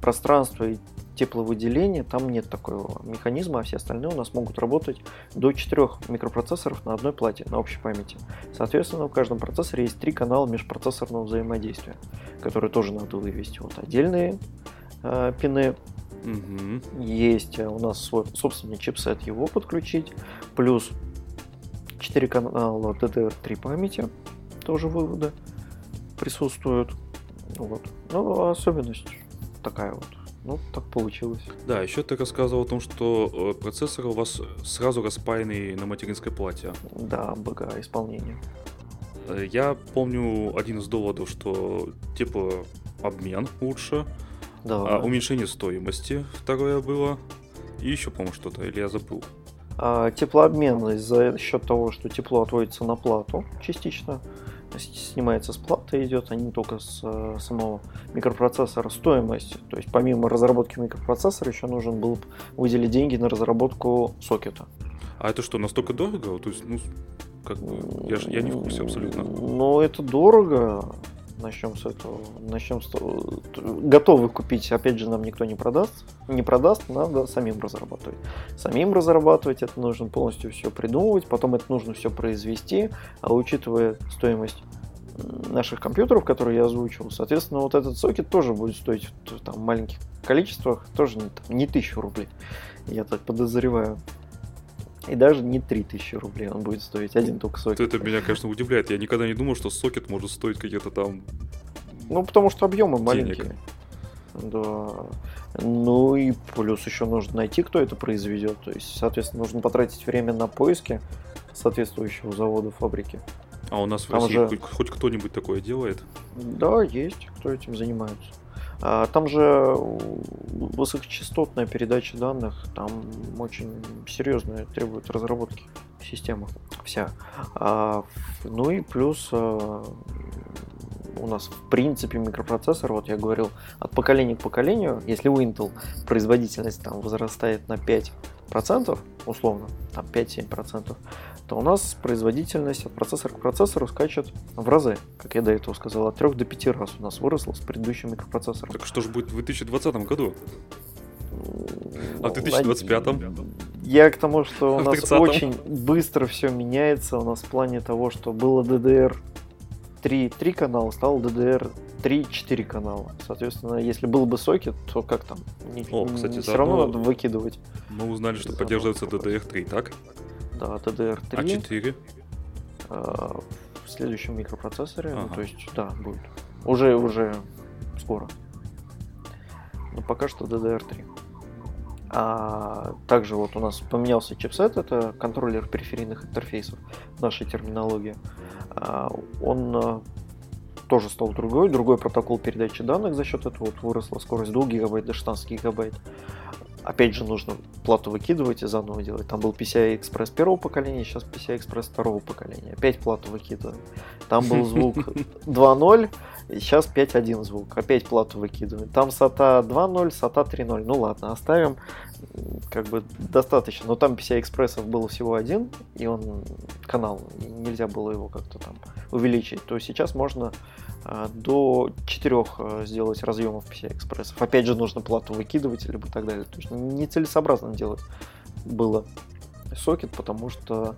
пространства и тепловыделения, там нет такого механизма, а все остальные у нас могут работать до 4 микропроцессоров на одной плате, на общей памяти. Соответственно, в каждом процессоре есть три канала межпроцессорного взаимодействия, которые тоже надо вывести. Вот отдельные э, пины, угу. есть у нас свой собственный чипсет, его подключить, плюс 4 канала DDR3 памяти, тоже выводы присутствуют. Вот. Ну, особенность такая вот. Ну, так получилось. Да, еще ты рассказывал о том, что э, процессор у вас сразу распаянный на материнской плате. Да, БГА исполнение. Э, я помню один из доводов, что типа обмен лучше, да. а уменьшение стоимости второе было, и еще, по-моему, что-то, или я забыл. А, теплообмен за счет того, что тепло отводится на плату частично, снимается с платы, идет, а не только с э, самого микропроцессора. Стоимость, то есть помимо разработки микропроцессора еще нужен был выделить деньги на разработку сокета. А это что, настолько дорого? То есть, ну, как бы, я, я не в курсе абсолютно. Ну, это дорого. Начнем с этого. Начнем с того. Готовы купить, опять же, нам никто не продаст. Не продаст, надо самим разрабатывать. Самим разрабатывать это нужно полностью все придумывать, потом это нужно все произвести, а учитывая стоимость наших компьютеров, которые я озвучил, соответственно, вот этот сокет тоже будет стоить там, маленьких количествах, тоже там, не тысячу рублей, я так подозреваю. И даже не 3000 рублей он будет стоить, один только сокет. Это меня, конечно, удивляет. Я никогда не думал, что сокет может стоить какие-то там... Ну, потому что объемы маленькие. Да. Ну и плюс еще нужно найти, кто это произведет. То есть, соответственно, нужно потратить время на поиски соответствующего завода, фабрики. А у нас в Там России же... хоть кто-нибудь такое делает? Да, есть, кто этим занимается. А, там же высокочастотная передача данных, там очень серьезные требует разработки система вся. А, ну и плюс а, у нас в принципе микропроцессор, вот я говорил, от поколения к поколению, если у Intel производительность там возрастает на 5%, условно, там 5-7%, то у нас производительность от процессора к процессору скачет в разы, как я до этого сказал, от 3 до 5 раз у нас выросла с предыдущим микропроцессором. Так что же будет в 2020 году? А в 2025? Я к тому, что у нас очень быстро все меняется. У нас в плане того, что было DDR 3, 3 канала, стало DDR 3-4 канала. Соответственно, если был бы сокет, то как там? Не, О, кстати, все равно надо выкидывать. Мы узнали, что поддерживается DDR3, так? Да, DDR3. А 4? А, в следующем микропроцессоре, ну, ага. ну, то есть, да, будет. Уже, уже скоро. Но пока что DDR3. А также вот у нас поменялся чипсет, это контроллер периферийных интерфейсов в нашей терминологии. А, он а, тоже стал другой, другой протокол передачи данных за счет этого вот выросла скорость 2 гигабайт до 16 гигабайт. Опять же, нужно плату выкидывать и заново делать. Там был PCI Express первого поколения, сейчас PCI Express второго поколения. Опять плату выкидываем. Там был звук 2.0, и сейчас 5.1 звук. Опять плату выкидываем. Там SATA 2.0, SATA 3.0. Ну ладно, оставим. Как бы достаточно. Но там PCI Express был всего один, и он канал. И нельзя было его как-то там увеличить, то сейчас можно а, до 4 а, сделать разъемов PCI-экспрессов. Опять же, нужно плату выкидывать, либо так далее. То есть нецелесообразно делать было сокет, потому что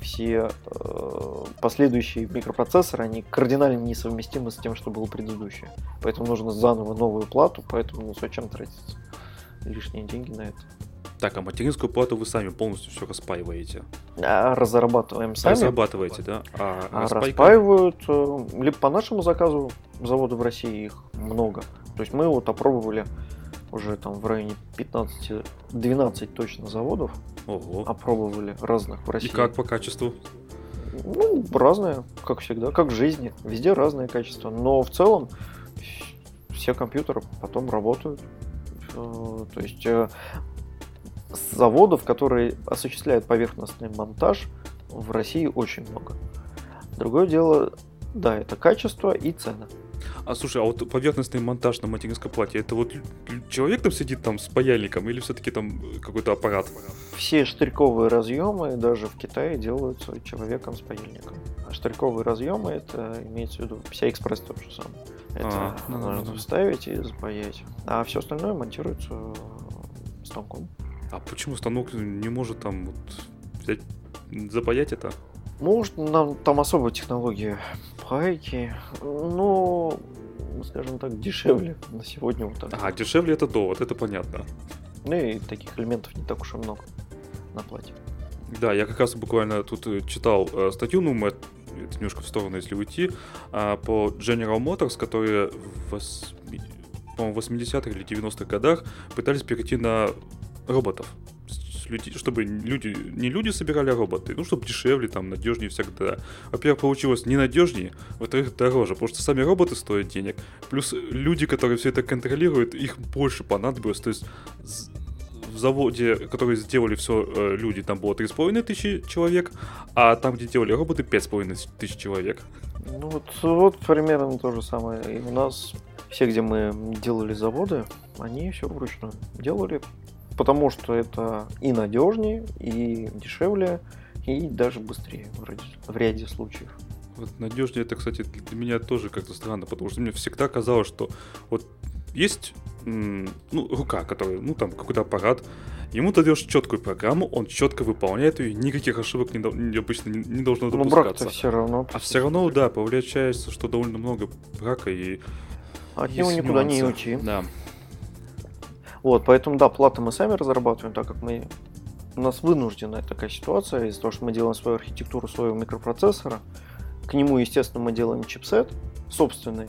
все э, последующие микропроцессоры, они кардинально несовместимы с тем, что было предыдущее. Поэтому нужно заново новую плату, поэтому ну, зачем тратить лишние деньги на это. Так, а материнскую плату вы сами полностью все распаиваете? А, разрабатываем сами. Разрабатываете, да? А, а распаивают э, либо по нашему заказу, заводы в России их много. То есть мы вот опробовали уже там в районе 15-12 точно заводов. Ого. Опробовали разных в России. И как по качеству? Ну, разное, как всегда, как в жизни. Везде разное качество. Но в целом все компьютеры потом работают. Э, то есть э, заводов, которые осуществляют поверхностный монтаж, в России очень много. Другое дело, да, это качество и цена. А слушай, а вот поверхностный монтаж на материнской плате, это вот человек там сидит там с паяльником или все-таки там какой-то аппарат? Все штырьковые разъемы даже в Китае делаются человеком с паяльником. А штырьковые разъемы это имеется в виду вся экспресс то же самое. Это а, ну, нужно ну, вставить и запаять. А все остальное монтируется станком. А почему станок не может там вот взять, запаять это? Может, нам там особая технология пайки. Ну, скажем так, дешевле на сегодня вот так. А, дешевле это довод, это понятно. Ну и таких элементов не так уж и много на плате. Да, я как раз буквально тут э, читал э, статью, ну, мы немножко в сторону, если уйти, э, по General Motors, которые в, по-моему, 80-х или 90-х годах пытались перейти на роботов. Чтобы люди, не люди собирали, а роботы. Ну, чтобы дешевле, там, надежнее всегда. Во-первых, получилось ненадежнее, во-вторых, дороже, потому что сами роботы стоят денег. Плюс люди, которые все это контролируют, их больше понадобилось. То есть в заводе, который сделали все э, люди, там было 3,5 тысячи человек, а там, где делали роботы, 5,5 тысяч человек. Ну вот, вот примерно то же самое. И у нас все, где мы делали заводы, они все вручную делали потому что это и надежнее, и дешевле, и даже быстрее в ряде, в ряде случаев. Вот надежнее это, кстати, для меня тоже как-то странно, потому что мне всегда казалось, что вот есть ну, рука, которая, ну, там, какой-то аппарат, ему ты даешь четкую программу, он четко выполняет ее, никаких ошибок не, не, обычно не, не должно ну, допускаться. Но все равно. А все равно, да, получается, что довольно много брака и От него никуда нюансы. не уйти. Да. Вот, поэтому, да, платы мы сами разрабатываем, так как мы у нас вынуждена такая ситуация из-за того, что мы делаем свою архитектуру своего микропроцессора. К нему, естественно, мы делаем чипсет собственный.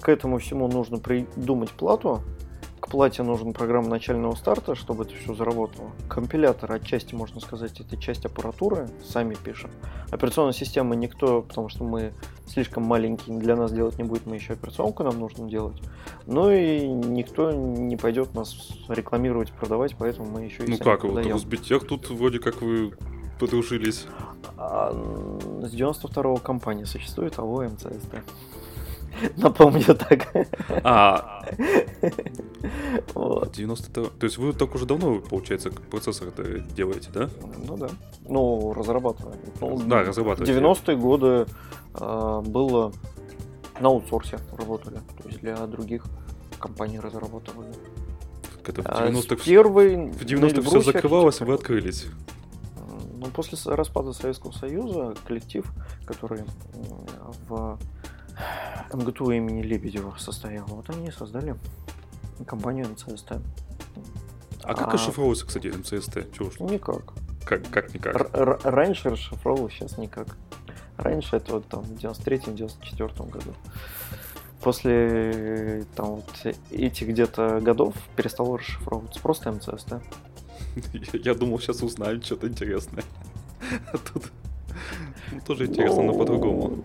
К этому всему нужно придумать плату, к плате нужен программа начального старта, чтобы это все заработало. Компилятор отчасти, можно сказать, это часть аппаратуры, сами пишем. Операционная система никто, потому что мы слишком маленькие, для нас делать не будет, мы еще операционку нам нужно делать. Ну и никто не пойдет нас рекламировать, продавать, поэтому мы еще и Ну как, вот Росбитех тут вроде как вы подружились. А, с 92-го компания существует, а АО МЦСТ. Напомню так. А. Вот. 90 То есть вы так уже давно, получается, процессор это делаете, да? Ну да. Ну, разрабатываем. Ну, да, разрабатываете. 90-е годы э, было на аутсорсе работали. То есть для других компаний разрабатывали. Это в 90-х, а первый, в 90-х все закрывалось, вы открылись. Ну, после распада Советского Союза коллектив, который в МГТУ имени Лебедева состоял. Вот они создали компанию МЦСТ. А как а... расшифровывается, кстати, МЦСТ? Чего? Никак. Как, как никак? Р- раньше расшифровывалось, сейчас никак. Раньше это вот там в 93-94 году. После там вот этих где-то годов перестало расшифровываться. Просто МЦСТ. Я думал, сейчас узнаем что-то интересное. А тут ну, тоже интересно, но по-другому.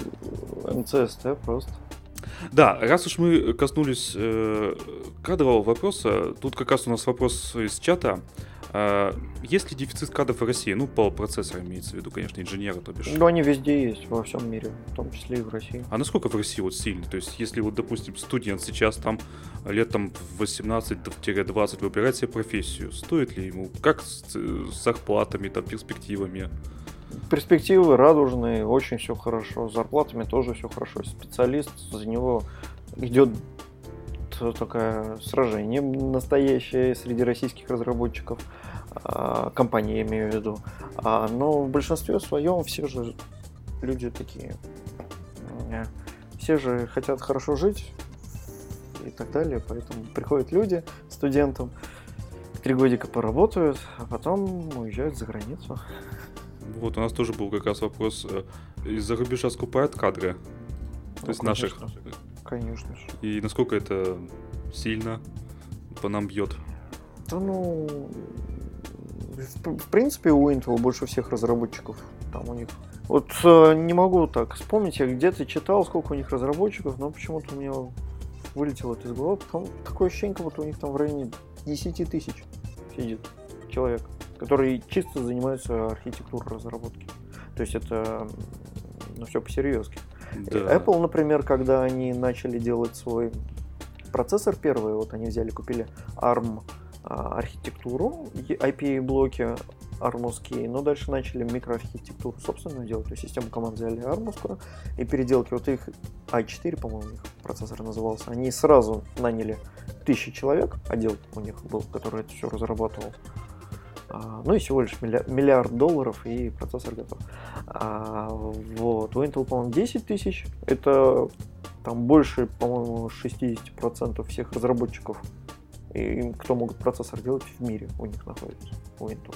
МЦСТ просто. Да, раз уж мы коснулись э, кадрового вопроса, тут как раз у нас вопрос из чата. Э, есть ли дефицит кадров в России? Ну, по процессорам имеется в виду, конечно, инженеры, то бишь. Ну, они везде есть, во всем мире, в том числе и в России. А насколько в России вот сильный? То есть, если вот, допустим, студент сейчас там лет там 18-20 выбирает себе профессию, стоит ли ему? Как с, с зарплатами, там, перспективами? Перспективы радужные, очень все хорошо. С зарплатами тоже все хорошо. Специалист, за него идет такое сражение настоящее среди российских разработчиков, а, компании, я имею в виду. А, но в большинстве своем все же люди такие, э, все же хотят хорошо жить и так далее, поэтому приходят люди студентам, три годика поработают, а потом уезжают за границу. Вот у нас тоже был как раз вопрос, э, из-за рубежа скупают кадры, то ну, есть конечно. наших. Конечно же. И насколько это сильно по нам бьет? Да ну, в, в принципе, у Intel больше всех разработчиков. Там у них. Вот э, не могу так вспомнить, я где-то читал, сколько у них разработчиков, но почему-то у меня вылетело это из головы. Потом такое ощущение, как будто у них там в районе 10 тысяч сидит человек, который чисто занимается архитектурой разработки. То есть это ну, все по-серьезки. Да. Apple, например, когда они начали делать свой процессор первый, вот они взяли, купили ARM а, архитектуру, IPA-блоки армовские, но дальше начали микроархитектуру собственную делать, то есть систему команд взяли армовскую и переделки, вот их i4, по-моему, у них процессор назывался, они сразу наняли тысячи человек, отдел у них был, который это все разрабатывал, а, ну и всего лишь миллиард долларов и процессор готов. А, вот. У Intel, по-моему, 10 тысяч. Это там больше, по-моему, 60% всех разработчиков, и кто могут процессор делать в мире у них находится, у Intel.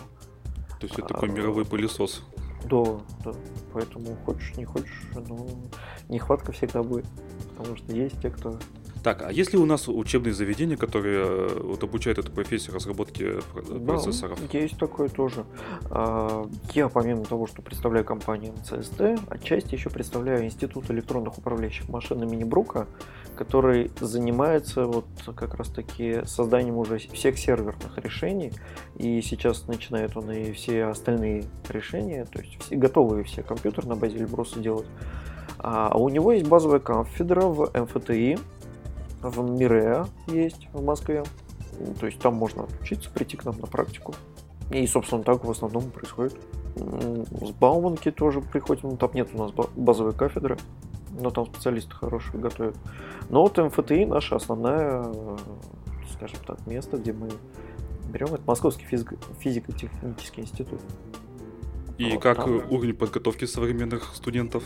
То есть это а, такой мировой пылесос. Да, да. Поэтому хочешь, не хочешь, но нехватка всегда будет. Потому что есть те, кто так, а если у нас учебные заведения, которые э, вот, обучают эту профессию разработки процессоров? Да, есть такое тоже. А, я, помимо того, что представляю компанию МЦСД, отчасти еще представляю Институт электронных управляющих машин имени Брука, который занимается вот как раз-таки созданием уже всех серверных решений. И сейчас начинает он и все остальные решения, то есть все, готовые все компьютеры на базе Эльбруса делать. А у него есть базовая кафедра в МФТИ, в Миреа есть в Москве. То есть там можно учиться, прийти к нам на практику. И, собственно, так в основном происходит. С Бауманки тоже приходим, ну, там нет у нас базовой кафедры, но там специалисты хорошие готовят. Но вот МФТИ наша основная, скажем так, место, где мы берем, это Московский физико-технический институт. И вот как там... уровень подготовки современных студентов?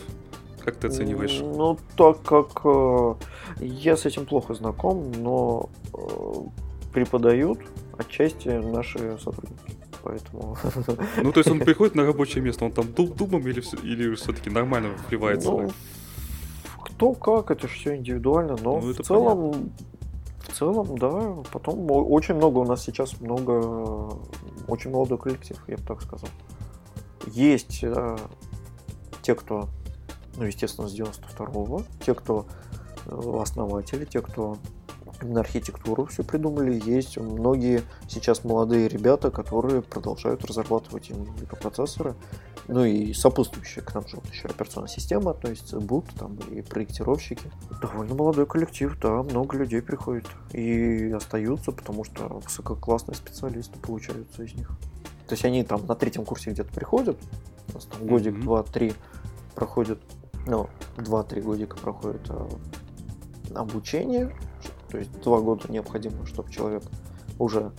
Как ты оцениваешь? Ну, так как э, я с этим плохо знаком, но э, преподают отчасти наши сотрудники. Поэтому... Ну, то есть он приходит на рабочее место, он там думом или, или все-таки нормально вливается? Ну, кто как, это же все индивидуально, но ну, в целом понятно. в целом, да, потом очень много у нас сейчас много, очень молодой коллектив, я бы так сказал. Есть э, те, кто ну, естественно, с 92-го. Те, кто э, основатели, те, кто именно архитектуру все придумали, есть многие сейчас молодые ребята, которые продолжают разрабатывать именно микропроцессоры, ну и сопутствующие к нам же вот еще операционная система относится, будут там и проектировщики. Довольно молодой коллектив, да, много людей приходит и остаются, потому что высококлассные специалисты получаются из них. То есть они там на третьем курсе где-то приходят, у нас там годик, mm-hmm. два, три проходят ну, 2-3 годика проходит э, обучение, то есть 2 года необходимо, чтобы человек уже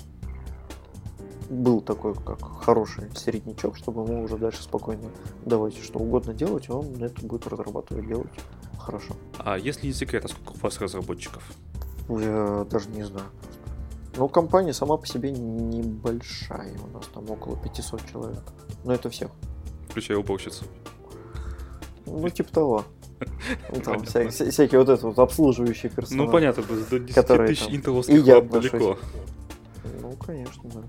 был такой, как хороший середнячок, чтобы ему уже дальше спокойно давать что угодно делать, и он это будет разрабатывать, делать хорошо. А если не секрет, а сколько у вас разработчиков? Я даже не знаю. Ну, компания сама по себе небольшая. У нас там около 500 человек. Но это всех. Включая уборщицу. Ну, типа того. Ну, там вся, всякие вот это вот обслуживающие персонал. Ну, понятно, до 10 которые, тысяч интеловских лап далеко. Ну, конечно, да.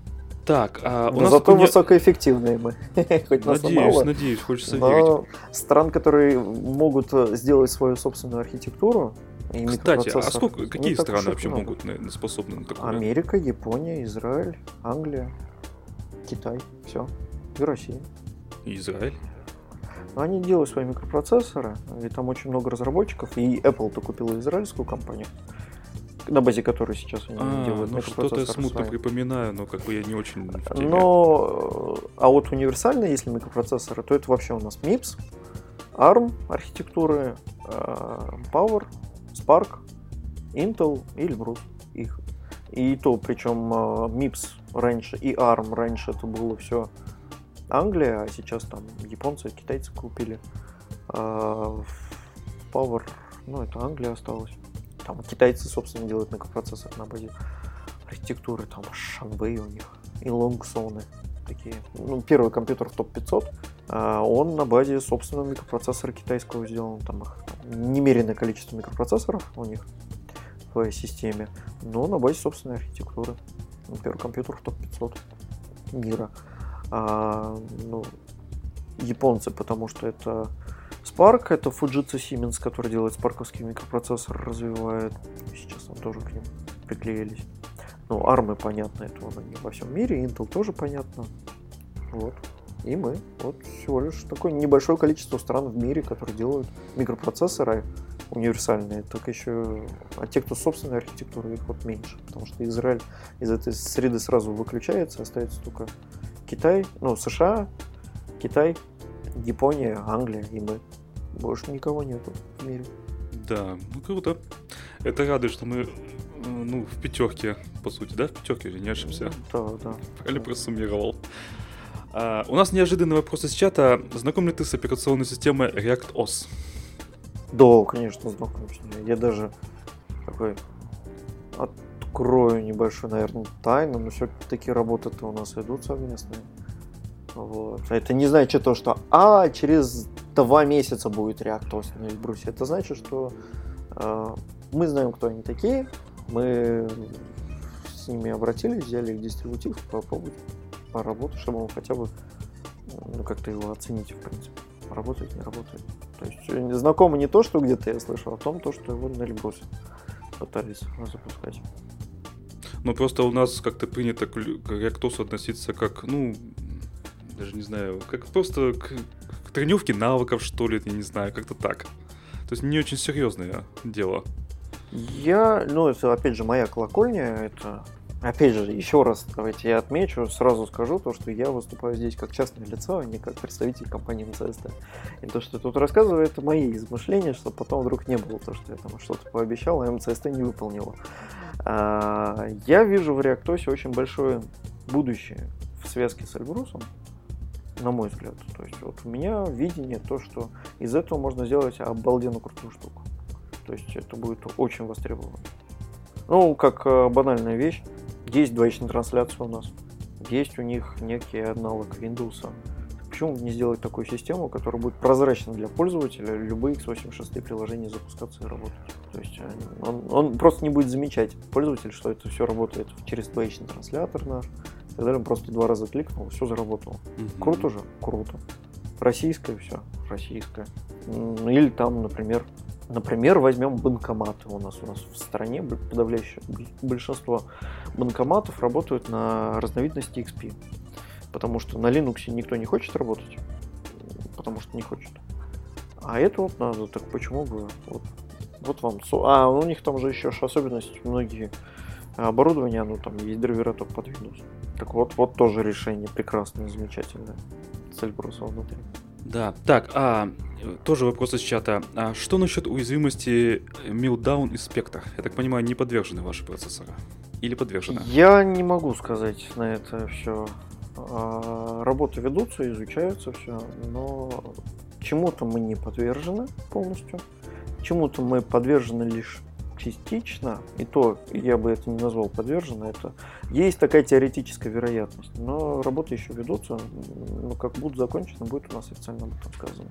Так, а у Но нас зато не... высокоэффективные мы. Хоть надеюсь, мало, надеюсь, хочется но верить. стран, которые могут э, сделать свою собственную архитектуру, и Кстати, а сколько, какие страны вообще много. могут наверное, способны на такое? Америка, Япония, Израиль, Англия, Китай, все. И Россия. И Израиль? Они делают свои микропроцессоры, и там очень много разработчиков, и Apple-то купила израильскую компанию. на базе которой сейчас они А, делают ну что-то я смутно свой. припоминаю, но как бы я не очень. Но, э, а вот универсальные, если микропроцессоры, то это вообще у нас MIPS, ARM архитектуры, э, Power, Spark, Intel и Elbrus их. И то, причем э, MIPS раньше и ARM раньше это было все Англия, а сейчас там японцы, китайцы купили. А, Power, ну это Англия осталась. Там китайцы, собственно, делают микропроцессор на базе архитектуры, там Шанвей у них и Лонгсоны такие. Ну, первый компьютер в топ-500, а он на базе собственного микропроцессора китайского сделан. Там их там немеренное количество микропроцессоров у них в системе, но на базе собственной архитектуры. Ну, Первый компьютер в топ-500 мира. А, ну, японцы, потому что это Spark, это Fujitsu Siemens, который делает спарковский микропроцессор, развивает. Сейчас он тоже к ним приклеились. Ну, армы, понятно, это вон они во всем мире, Intel тоже понятно. Вот. И мы. Вот всего лишь такое небольшое количество стран в мире, которые делают микропроцессоры универсальные, только еще, а те, кто собственная архитектура, их вот меньше, потому что Израиль из этой среды сразу выключается, остается только Китай, ну, США, Китай, Япония, Англия и мы. Больше никого нету в мире. Да, ну круто. Это радует, что мы ну, в пятерке, по сути, да? В пятерке же, не ошибся. Да, да. Или просуммировал. А, у нас неожиданный вопрос из чата. Знаком ли ты с операционной системой React OS? Да, конечно, знаком. Я даже такой открою небольшую, наверное, тайну, но все-таки работы-то у нас идут совместные. Вот. Это не значит то, что а через два месяца будет React OS на Эльбрусе. Это значит, что э, мы знаем, кто они такие, мы с ними обратились, взяли их дистрибутив, попробовать поработать, чтобы он хотя бы ну, как-то его оцените, в принципе. Работает, не работает. То есть э, знакомо не то, что где-то я слышал, а том, то, что его на Эльбрусе пытались запускать. Ну, просто у нас как-то принято к OS относиться как, ну, даже не знаю, как просто к, к тренировке навыков, что ли, я не знаю, как-то так. То есть не очень серьезное дело. Я, ну, это опять же моя колокольня, это Опять же, еще раз давайте я отмечу, сразу скажу то, что я выступаю здесь как частное лицо, а не как представитель компании МЦСТ. И то, что я тут рассказываю, это мои измышления, чтобы потом вдруг не было то, что я там что-то пообещал, а МЦСТ не выполнила. А, Я вижу в Реактосе очень большое будущее в связке с Эльбрусом, на мой взгляд. То есть вот у меня видение то, что из этого можно сделать обалденно крутую штуку. То есть это будет очень востребовано. Ну, как э, банальная вещь, есть двоичная трансляция у нас, есть у них некий аналог Windows. Почему не сделать такую систему, которая будет прозрачна для пользователя, любые x86 приложения запускаться и работать? То есть э, он, он просто не будет замечать пользователь, что это все работает через двоичный транслятор наш. Далее. Он просто два раза кликнул, все заработало. Мгм. Круто же? Круто. Российское все, российское. Или там, например, например, возьмем банкоматы. У нас у нас в стране подавляющее большинство банкоматов работают на разновидности XP. Потому что на Linux никто не хочет работать, потому что не хочет. А это вот надо, так почему бы? Вот, вот вам. А, у них там же еще особенность, многие оборудования, оно там есть драйвера только под Windows. Так вот, вот тоже решение прекрасное, замечательное. С Эльбрусом внутри. Да, так, а тоже вопрос из чата. А что насчет уязвимости Meltdown и Spectre? Я так понимаю, не подвержены ваши процессоры? Или подвержены? Я не могу сказать на это все. Работы ведутся, изучаются все, но чему-то мы не подвержены полностью, чему-то мы подвержены лишь частично, и то я бы это не назвал подвержено, это есть такая теоретическая вероятность, но работы еще ведутся, но как будут закончены, будет у нас официально об этом сказано.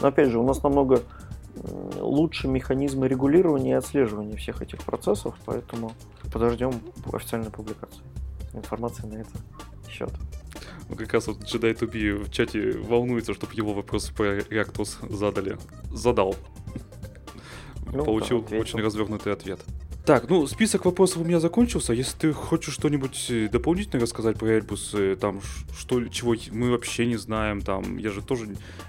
Но опять же, у нас намного лучше механизмы регулирования и отслеживания всех этих процессов, поэтому подождем официальной публикации. Информации на этот счет. Ну, как раз вот Jedi to be в чате волнуется, чтобы его вопрос про ReactOS задали. Задал. Ну, Получил да, очень развернутый ответ. Так, ну, список вопросов у меня закончился. Если ты хочешь что-нибудь э, дополнительно рассказать про Эльбус, э, там, что, чего мы вообще не знаем, там, я же тоже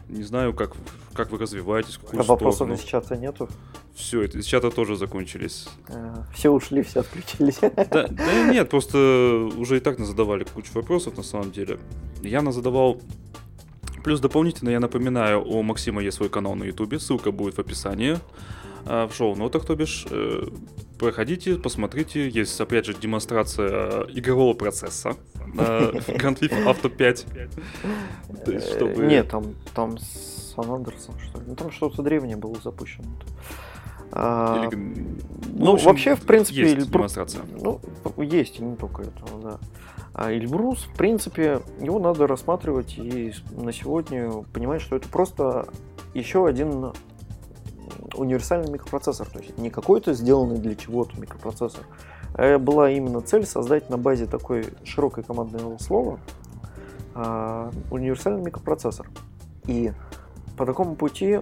не знаю, как, как вы развиваетесь, какую А вопросов сторону. из чата нету? Все, из чата тоже закончились. А, Все ушли, все отключились. Да, да нет, просто уже и так задавали кучу вопросов на самом деле. Я задавал. Плюс дополнительно я напоминаю, у Максима есть свой канал на Ютубе, ссылка будет в описании. а, В шоу-нотах, то бишь, э, проходите, посмотрите. Есть, опять же, демонстрация э, игрового процесса на Grand Theft Auto 5. То есть, Э, чтобы- Нет, там, там Сан Андерсон, что ли. Ну, там что-то древнее было запущено. А, Или, ну, в общем, вообще, в принципе, есть Эльбру- демонстрация. Ну, есть, и не только это, да. А Эльбрус, в принципе, его надо рассматривать и на сегодня понимать, что это просто еще один универсальный микропроцессор. То есть не какой-то сделанный для чего-то микропроцессор. А была именно цель создать на базе такой широкой командного слова а, универсальный микропроцессор. И по такому пути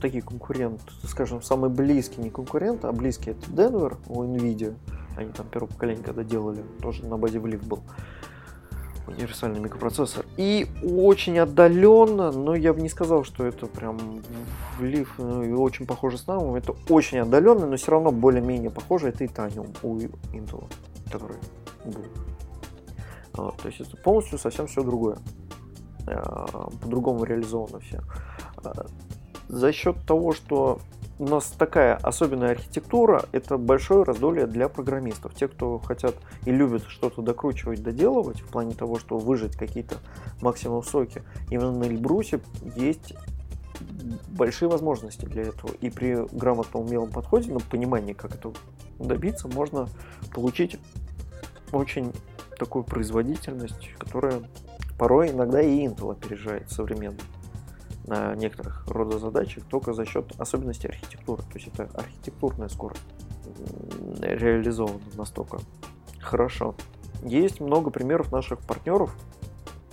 такие конкуренты, скажем, самый близкий, не конкурент, а близкий это Denver у NVIDIA. Они там первое поколение когда делали, тоже на базе Влив был универсальный микропроцессор. И очень отдаленно, но я бы не сказал, что это прям Влив ну, и очень похоже с Naum. Это очень отдаленно, но все равно более-менее похоже. Это Titanium у Intel, который был. Вот, то есть это полностью совсем все другое. А, По-другому реализовано все. А, За счет того, что у нас такая особенная архитектура, это большое раздолье для программистов. Те, кто хотят и любят что-то докручивать, доделывать, в плане того, что выжать какие-то максимум соки, именно на Эльбрусе есть большие возможности для этого. И при грамотном умелом подходе, на понимании, как это добиться, можно получить очень такую производительность, которая порой иногда и Intel опережает современно на некоторых рода задачах только за счет особенностей архитектуры. То есть это архитектурная скорость реализована настолько хорошо. Есть много примеров наших партнеров.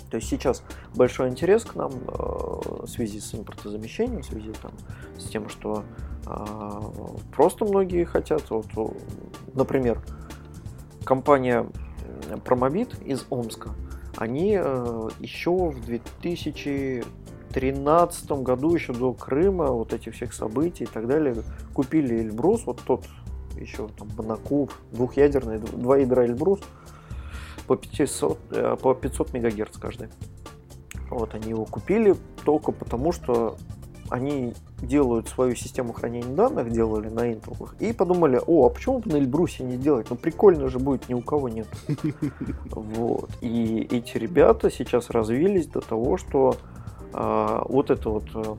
То есть сейчас большой интерес к нам э, в связи с импортозамещением, в связи там, с тем, что э, просто многие хотят. Вот, например, компания Промобит из Омска, они э, еще в 2013 году, еще до Крыма, вот этих всех событий и так далее, купили Эльбрус, вот тот еще там Монокуб, двухъядерный, два ядра Эльбрус по 500, э, по 500 мегагерц каждый. Вот они его купили только потому, что они делают свою систему хранения данных, делали на Intel, и подумали, о, а почему бы на Эльбрусе не делать? Ну прикольно же будет, ни у кого нет. Вот. И эти ребята сейчас развились до того, что вот это вот а,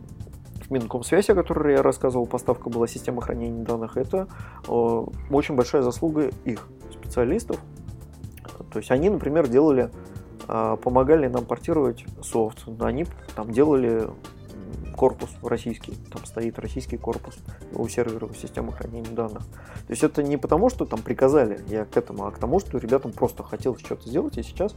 в Минкомсвязь, о которой я рассказывал, поставка была система хранения данных, это а, очень большая заслуга их специалистов. То есть они, например, делали, а, помогали нам портировать софт, они там делали корпус российский, там стоит российский корпус у серверов системы хранения данных. То есть это не потому, что там приказали, я к этому, а к тому, что ребятам просто хотелось что-то сделать, и сейчас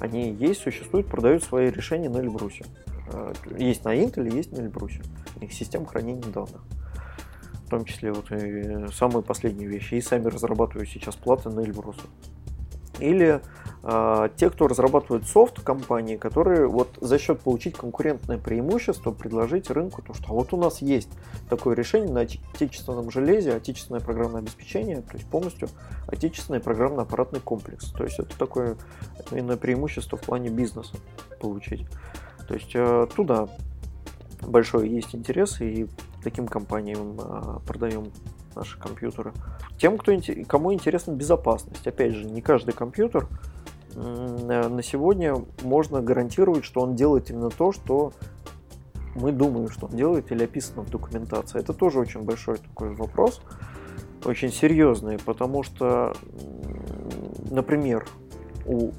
они есть, существуют, продают свои решения на Эльбрусе. Э, Есть на Intel, есть на Эльбрусе. Их система хранения данных. В том числе вот и самые последние вещи. И сами разрабатывают сейчас платы на Эльбрусу. Или э, те, кто разрабатывает софт компании, которые вот за счет получить конкурентное преимущество предложить рынку то, что а вот у нас есть такое решение на отече- отечественном железе, отечественное программное обеспечение, то есть полностью отечественный программно-аппаратный комплекс. То есть это такое именно преимущество в плане бизнеса получить. То есть э, туда большой есть интерес, и таким компаниям э, продаем наши компьютеры. Тем, кто, кому интересна безопасность, опять же, не каждый компьютер э, на сегодня можно гарантировать, что он делает именно то, что мы думаем, что он делает или описано в документации. Это тоже очень большой такой вопрос, очень серьезный, потому что, например, у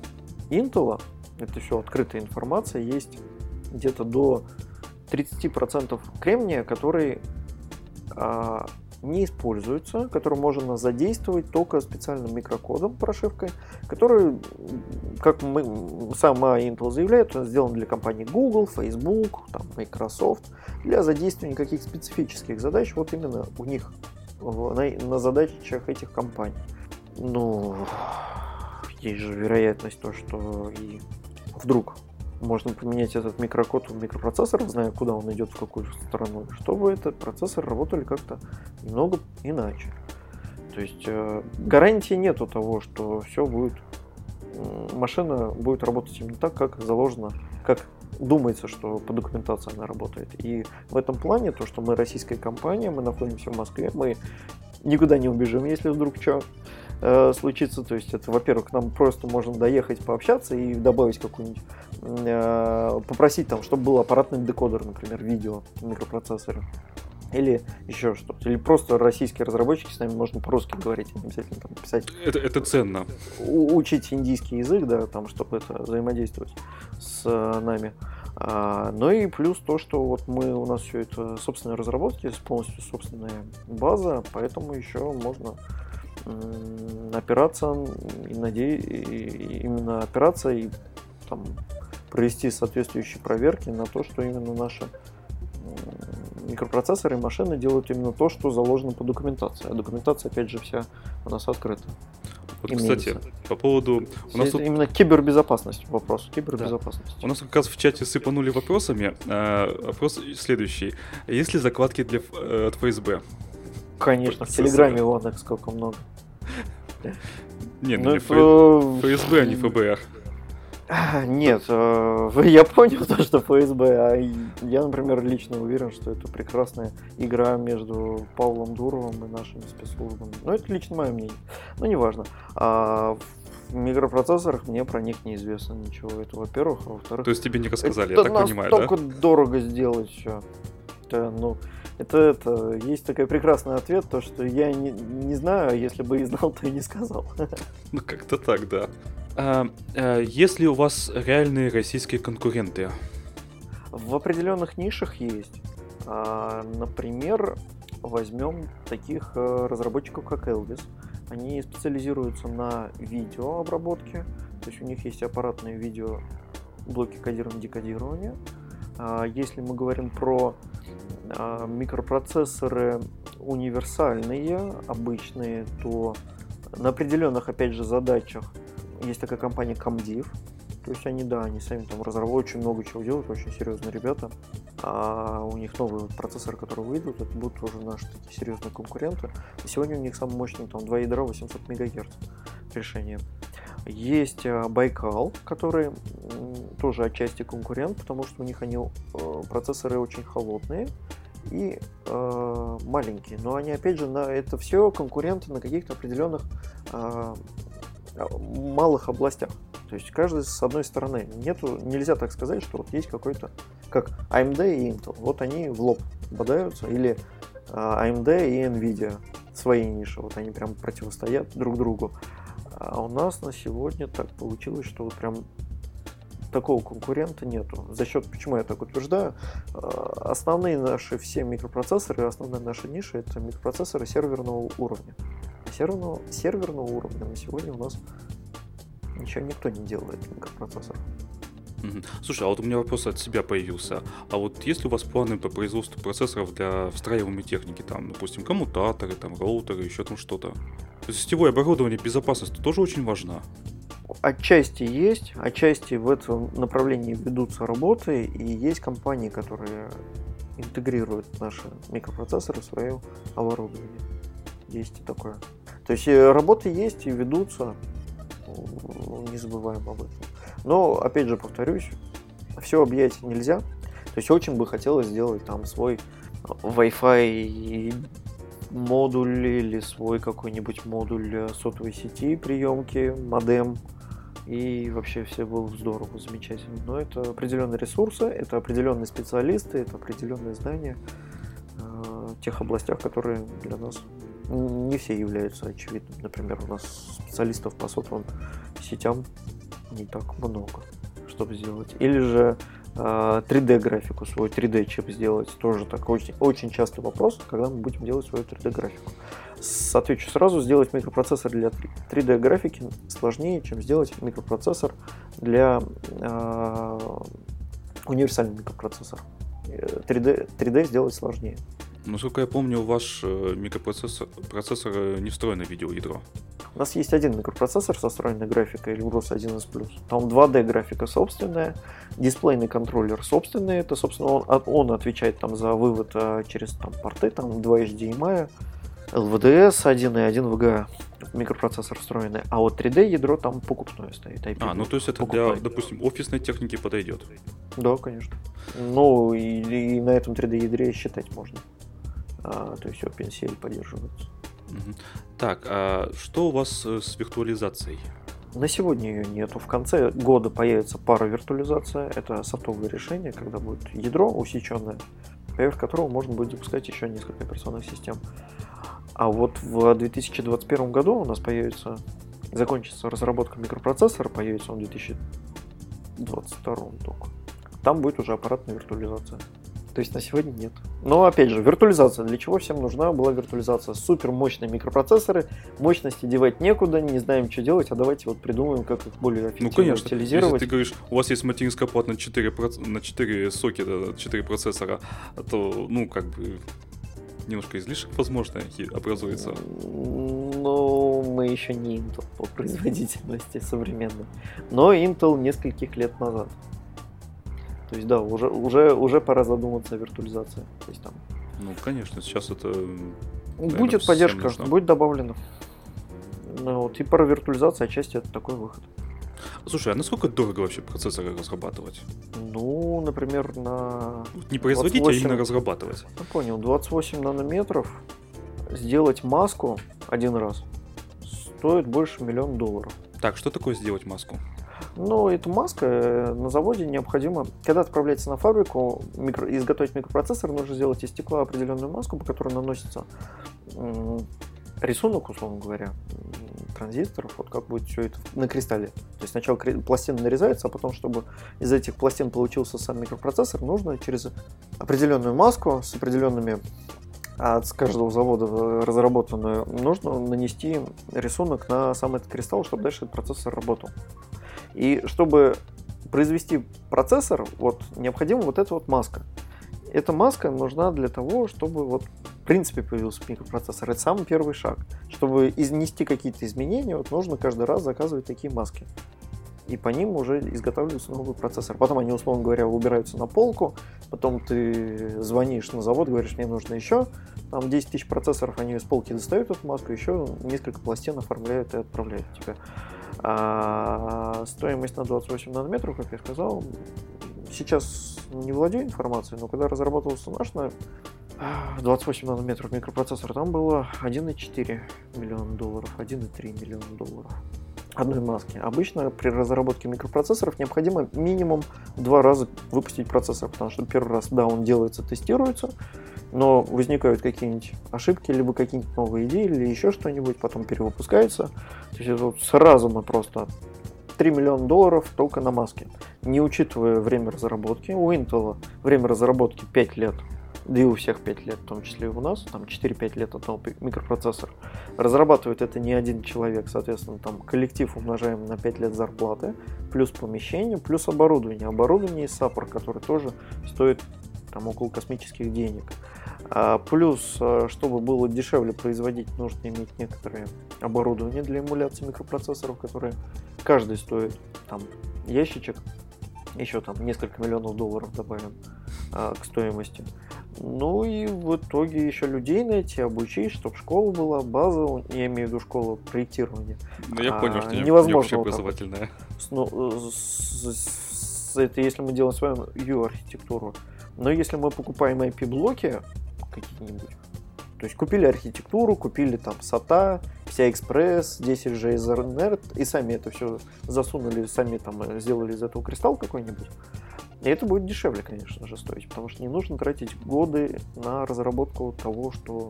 Intel, это все открытая информация, есть где-то до 30% кремния, который а, не используется, который можно задействовать только специальным микрокодом, прошивкой, который, как мы, сама Intel заявляет, он сделан для компаний Google, Facebook, там, Microsoft, для задействования каких специфических задач. Вот именно у них на, на задачах этих компаний. Ну, есть же вероятность то, что и вдруг можно поменять этот микрокод в микропроцессор, зная, куда он идет, в какую сторону, чтобы этот процессор работали как-то немного иначе. То есть э, гарантии нету того, что все будет, машина будет работать именно так, как заложено, как думается, что по документации она работает. И в этом плане то, что мы российская компания, мы находимся в Москве, мы никуда не убежим, если вдруг что э, случится. То есть это, во-первых, нам просто можно доехать, пообщаться и добавить какую-нибудь, э, попросить там, чтобы был аппаратный декодер, например, видео микропроцессора. Или еще что-то. Или просто российские разработчики с нами можно по-русски говорить, не обязательно там писать. Это, это ценно. У, учить индийский язык, да, там, чтобы это взаимодействовать с э, нами. А, ну и плюс то, что вот мы, у нас все это собственные разработки, полностью собственная база, поэтому еще можно опираться и надеюсь, именно опираться и там, провести соответствующие проверки на то, что именно наши микропроцессоры и машины делают именно то, что заложено по документации. А документация, опять же, вся у нас открыта. Вот, имеется. кстати, по поводу... У нас тут... Именно кибербезопасность вопрос. Кибербезопасность. Да. У нас как раз в чате сыпанули вопросами. А, вопрос следующий. Есть ли закладки для, э, от ФСБ? Конечно, в Телеграме вон их сколько много. Не, ну, ну не ФСБ, а не ФБР. Нет, э, я понял то, что ФСБ, а я, например, лично уверен, что это прекрасная игра между Павлом Дуровым и нашими спецслужбами. Но это лично мое мнение. Но неважно. А в микропроцессорах мне про них неизвестно ничего. Это, во-первых, а во-вторых... То есть тебе не рассказали, я так понимаю, да? дорого сделать все. Это, ну, это, это, есть такой прекрасный ответ, то, что я не, не знаю, а если бы и знал, то и не сказал. Ну, как-то так, да. А, а, есть ли у вас реальные российские конкуренты? В определенных нишах есть. А, например, возьмем таких э, разработчиков, как Elvis. Они специализируются на видеообработке, то есть у них есть аппаратные видео блоки кодирования декодирования. А, если мы говорим про а, микропроцессоры универсальные, обычные, то на определенных, опять же, задачах есть такая компания Comdiv. То есть они, да, они сами там разработают, очень много чего делают, очень серьезные ребята. А у них новые процессоры, которые выйдут, это будут тоже наши такие серьезные конкуренты. И сегодня у них самый мощный там два ядра 800 МГц решение. Есть э, Байкал, который тоже отчасти конкурент, потому что у них они э, процессоры очень холодные и э, маленькие. Но они опять же на это все конкуренты на каких-то определенных э, малых областях. То есть каждый с одной стороны. Нету, нельзя так сказать, что вот есть какой-то, как AMD и Intel. Вот они в лоб бодаются, или AMD и Nvidia свои ниши. Вот они прям противостоят друг другу. А у нас на сегодня так получилось, что вот прям такого конкурента нету. За счет, почему я так утверждаю, а, основные наши все микропроцессоры, основная наша ниша это микропроцессоры серверного уровня. А серверного, серверного уровня на сегодня у нас ничего никто не делает микропроцессор. Слушай, а вот у меня вопрос от себя появился. А вот есть ли у вас планы по производству процессоров для встраиваемой техники, там, допустим, коммутаторы, там, роутеры, еще там что-то? Сетевое оборудование, безопасность тоже очень важна. Отчасти есть, отчасти в этом направлении ведутся работы, и есть компании, которые интегрируют наши микропроцессоры в свое оборудование. Есть и такое. То есть э, работы есть и ведутся, не забываем об этом. Но, опять же, повторюсь, все объять нельзя. То есть очень бы хотелось сделать там свой Wi-Fi модуль или свой какой-нибудь модуль сотовой сети приемки, модем. И вообще все было здорово, замечательно. Но это определенные ресурсы, это определенные специалисты, это определенные знания э, тех областях, которые для нас не все являются очевидными. Например, у нас специалистов по сотовым сетям не так много, чтобы сделать. Или же 3D-графику, э, свой 3D-чип сделать, тоже так очень, очень частый вопрос, когда мы будем делать свою 3D-графику. Отвечу сразу, сделать микропроцессор для 3D-графики сложнее, чем сделать микропроцессор для э, универсальный микропроцессор. 3D, э, 3D сделать сложнее. Насколько я помню, ваш э, микропроцессор процессор э, не встроенное видеоядро. У нас есть один микропроцессор со встроенной графикой Elbrus 1S+. Там 2D графика собственная, дисплейный контроллер собственный. Это, собственно, он, он отвечает там за вывод а, через там, порты, там 2 HDMI, LVDS 1 и 1 VGA микропроцессор встроенный, а вот 3D ядро там покупное стоит. IP а, ну то есть это покупное. для, допустим, офисной техники подойдет. Да, конечно. Ну и, и на этом 3D ядре считать можно. А, то есть OpenCL поддерживается. Так, а что у вас э, с виртуализацией? На сегодня ее нету. В конце года появится пара виртуализация. Это софтовое решение, когда будет ядро усеченное, поверх которого можно будет запускать еще несколько операционных систем. А вот в 2021 году у нас появится, закончится разработка микропроцессора, появится он в 2022 только. Там будет уже аппаратная виртуализация. То есть на сегодня нет. Но опять же, виртуализация. Для чего всем нужна была виртуализация? Супер мощные микропроцессоры, мощности девать некуда, не знаем, что делать, а давайте вот придумаем, как их более ну, эффективно ну, конечно. утилизировать. Если ты говоришь, у вас есть материнская плата на 4, на 4 сокета, 4 процессора, то, ну, как бы, немножко излишек, возможно, образуется. Ну, мы еще не Intel по производительности современной. Но Intel нескольких лет назад. То есть, да, уже, уже, уже пора задуматься о виртуализации. То есть, там... Ну, конечно, сейчас это... Наверное, будет поддержка, нужно. будет добавлено. Ну, вот, и пара виртуализации отчасти это такой выход. Слушай, а насколько дорого вообще процессоры разрабатывать? Ну, например, на... Не производить, 28... а именно разрабатывать. Я понял, 28 нанометров сделать маску один раз стоит больше миллиона долларов. Так, что такое сделать маску? Ну, эта маска э, на заводе необходимо, когда отправляется на фабрику, микро, изготовить микропроцессор, нужно сделать из стекла определенную маску, по которой наносится рисунок, условно говоря, транзисторов, вот как будет все это на кристалле. То есть сначала пластины нарезаются, а потом, чтобы из этих пластин получился сам микропроцессор, нужно через определенную маску с определенными от каждого завода разработанную, нужно нанести рисунок на сам этот кристалл, чтобы дальше этот процессор работал. И чтобы произвести процессор, вот необходима вот эта вот маска. Эта маска нужна для того, чтобы вот в принципе появился микропроцессор. Это самый первый шаг. Чтобы изнести какие-то изменения, вот нужно каждый раз заказывать такие маски. И по ним уже изготавливается новый процессор. Потом они, условно говоря, убираются на полку. Потом ты звонишь на завод, говоришь, мне нужно еще. Там 10 тысяч процессоров, они из полки достают эту маску, еще несколько пластин оформляют и отправляют тебе. А стоимость на 28 нанометров, как я сказал, сейчас не владею информацией, но когда разрабатывался наш на 28 нанометров микропроцессор, там было 1,4 миллиона долларов, 1,3 миллиона долларов одной маски. Обычно при разработке микропроцессоров необходимо минимум два раза выпустить процессор, потому что первый раз, да, он делается, тестируется, но возникают какие-нибудь ошибки, либо какие-нибудь новые идеи, или еще что-нибудь, потом перевыпускается. То есть это вот сразу мы просто 3 миллиона долларов только на маске, не учитывая время разработки. У Intel время разработки 5 лет, да и у всех 5 лет, в том числе и у нас, там 4-5 лет одного микропроцессора. Разрабатывает это не один человек, соответственно, там коллектив умножаем на 5 лет зарплаты, плюс помещение, плюс оборудование. Оборудование и саппор, который тоже стоит там около космических денег. А плюс, э, чтобы было дешевле производить, нужно иметь некоторые оборудование для эмуляции микропроцессоров, которые каждый стоит там ящичек, еще там несколько миллионов долларов добавим а, к стоимости. Ну и в итоге еще людей найти, обучить, чтобы школа была, база, я имею в виду школу проектирования. Ну я понял, а, что невозможно не образовательная. Ну, это если мы делаем свою U-архитектуру. Но если мы покупаем IP-блоки какие-нибудь, то есть купили архитектуру, купили там SATA, вся Express, 10G Ethernet, и сами это все засунули, сами там э, сделали из этого кристалл какой-нибудь. И это будет дешевле, конечно же, стоить, потому что не нужно тратить годы на разработку того, что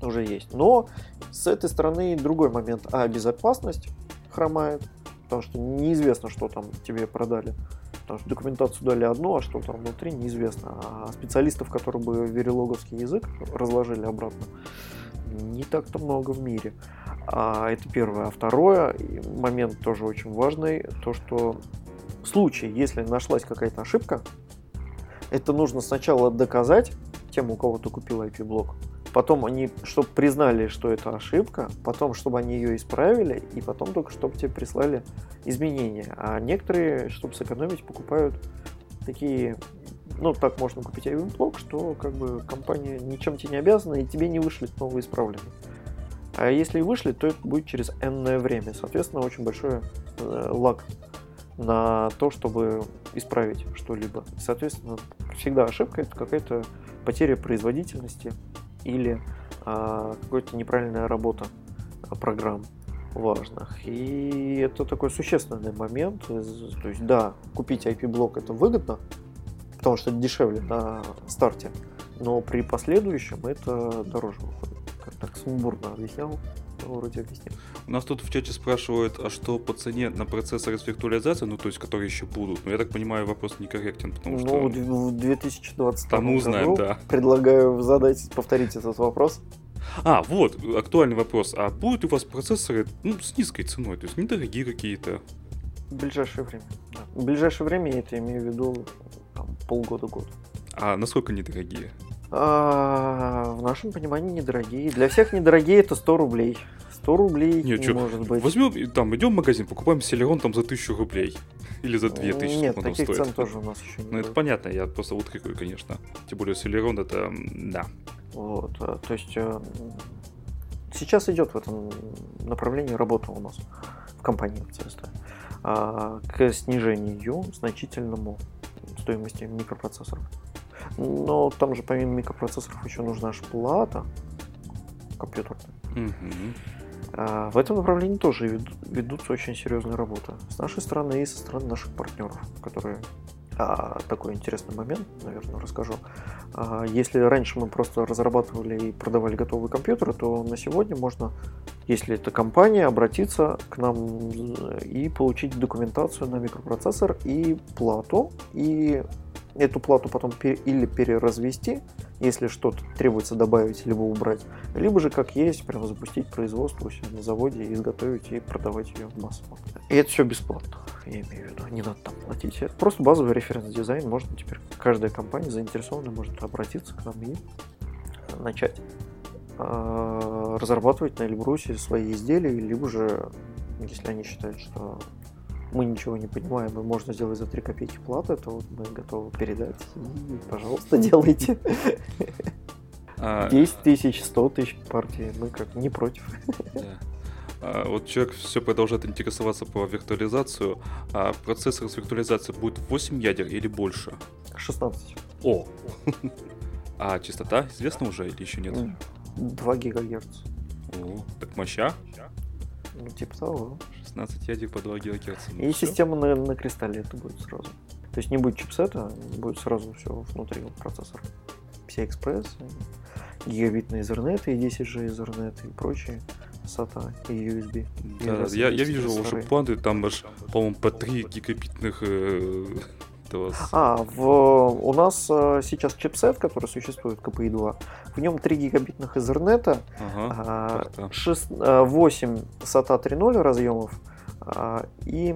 уже есть. Но с этой стороны другой момент. А безопасность хромает, потому что неизвестно, что там тебе продали. Потому что документацию дали одну, а что там внутри неизвестно. А специалистов, которые бы верилоговский язык разложили обратно, не так-то много в мире. А это первое. А второе, момент тоже очень важный, то что в случае, если нашлась какая-то ошибка, это нужно сначала доказать тем, у кого ты купил IP-блок. Потом они, чтобы признали, что это ошибка, потом, чтобы они ее исправили, и потом только, чтобы тебе прислали изменения. А некоторые, чтобы сэкономить, покупают такие, ну, так можно купить IP-блок, что как бы компания ничем тебе не обязана, и тебе не вышлет новые исправленные. А если и вышлет, то это будет через энное время. Соответственно, очень большой э, лаг на то, чтобы исправить что-либо. Соответственно, всегда ошибка это какая-то потеря производительности или а, какая-то неправильная работа программ важных. И это такой существенный момент. То есть, да, купить IP-блок это выгодно, потому что это дешевле на старте, но при последующем это дороже выходит. Как так сумбурно объяснял, вроде объяснил. У нас тут в чате спрашивают, а что по цене на процессоры с виртуализацией, ну то есть которые еще будут. Но я так понимаю, вопрос некорректен, потому ну, что... Ну, в 2020 Там узнаем, да. Предлагаю задать, повторить этот вопрос. А, вот, актуальный вопрос. А будут у вас процессоры ну, с низкой ценой, то есть недорогие какие-то? В ближайшее время. Да. В ближайшее время я это имею в виду там, полгода-год. А насколько недорогие? А, в нашем понимании недорогие. Для всех недорогие это 100 рублей. 100 рублей не, не может быть. Возьмем, там, идем в магазин, покупаем селерон там за 1000 рублей. Или за 2000, Нет, таких стоит. цен тоже у нас еще не Ну, это понятно, я просто утрирую, конечно. Тем более селерон это, да. Вот, а, то есть э, сейчас идет в этом направлении работа у нас в компании ЦСТ а, к снижению значительному стоимости микропроцессоров. Но там же помимо микропроцессоров еще нужна аж плата компьютерная. Угу. В этом направлении тоже ведутся очень серьезные работы с нашей стороны и со стороны наших партнеров, которые а, такой интересный момент, наверное, расскажу. А, если раньше мы просто разрабатывали и продавали готовые компьютеры, то на сегодня можно, если это компания, обратиться к нам и получить документацию на микропроцессор и плату, и эту плату потом или переразвести, если что-то требуется добавить либо убрать, либо же как есть, прямо запустить производство у себя на заводе, изготовить и продавать ее в массово. И это все бесплатно, я имею в виду, не надо там платить. Это просто базовый референс-дизайн, можно теперь, каждая компания заинтересованная может обратиться к нам и начать а, разрабатывать на Эльбрусе свои изделия, либо же, если они считают, что мы ничего не понимаем, и можно сделать за 3 копейки платы, то вот мы готовы передать. И, пожалуйста, делайте. 10 а, тысяч, 100 тысяч партий, мы как не против. А, вот человек все продолжает интересоваться по виртуализацию. А процессор с виртуализацией будет 8 ядер или больше? 16. О! А частота известна уже или еще нет? 2 гигагерц. О, так моща? Ну, типа того. 16 ядер по 2 ГГц. Ну, и система на, на кристалле это будет сразу. То есть не будет чипсета, будет сразу все внутри процессора. Экспресс, гигабитные Ethernet и 10G Ethernet и прочие. SATA и USB. Да, и я, я вижу ваши планы, там аж, по-моему, по 3 гигабитных э, вас? А, в, у нас э, сейчас чипсет, который существует, KPI 2, в нем 3 гигабитных Ethernet, ага, а, 6, 8 SATA 3.0 разъемов а, и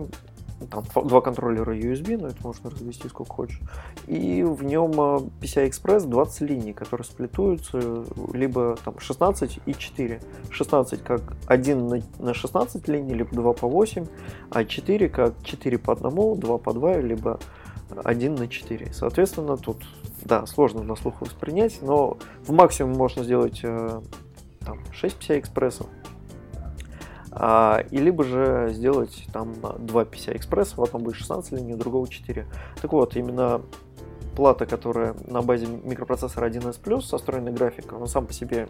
там два контроллера USB, но это можно развести сколько хочешь. И в нем PCI Express 20 линий, которые сплетуются либо там 16 и 4. 16 как 1 на 16 линий, либо 2 по 8, а 4 как 4 по 1, 2 по 2, либо 1 на 4. Соответственно, тут, да, сложно на слух воспринять, но в максимум можно сделать э, там, 6 PCI-экспрессов, а, и либо же сделать там 2 PCI-экспресса, в одном будет 16 линий, у другого 4. Так вот, именно плата, которая на базе микропроцессора 1С+, со встроенной графикой, она сам по себе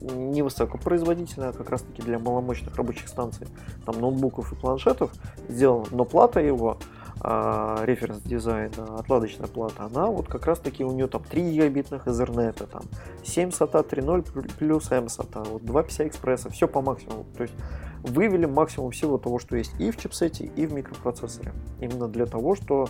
невысокопроизводительная, как раз таки для маломощных рабочих станций, там ноутбуков и планшетов сделана, но плата его а, референс дизайна, отладочная плата, она вот как раз таки у нее там 3 гигабитных Ethernet, там 7 SATA 3.0 плюс M SATA, вот 2 PCI экспресса, все по максимуму. То есть вывели максимум всего того, что есть и в чипсете, и в микропроцессоре. Именно для того, что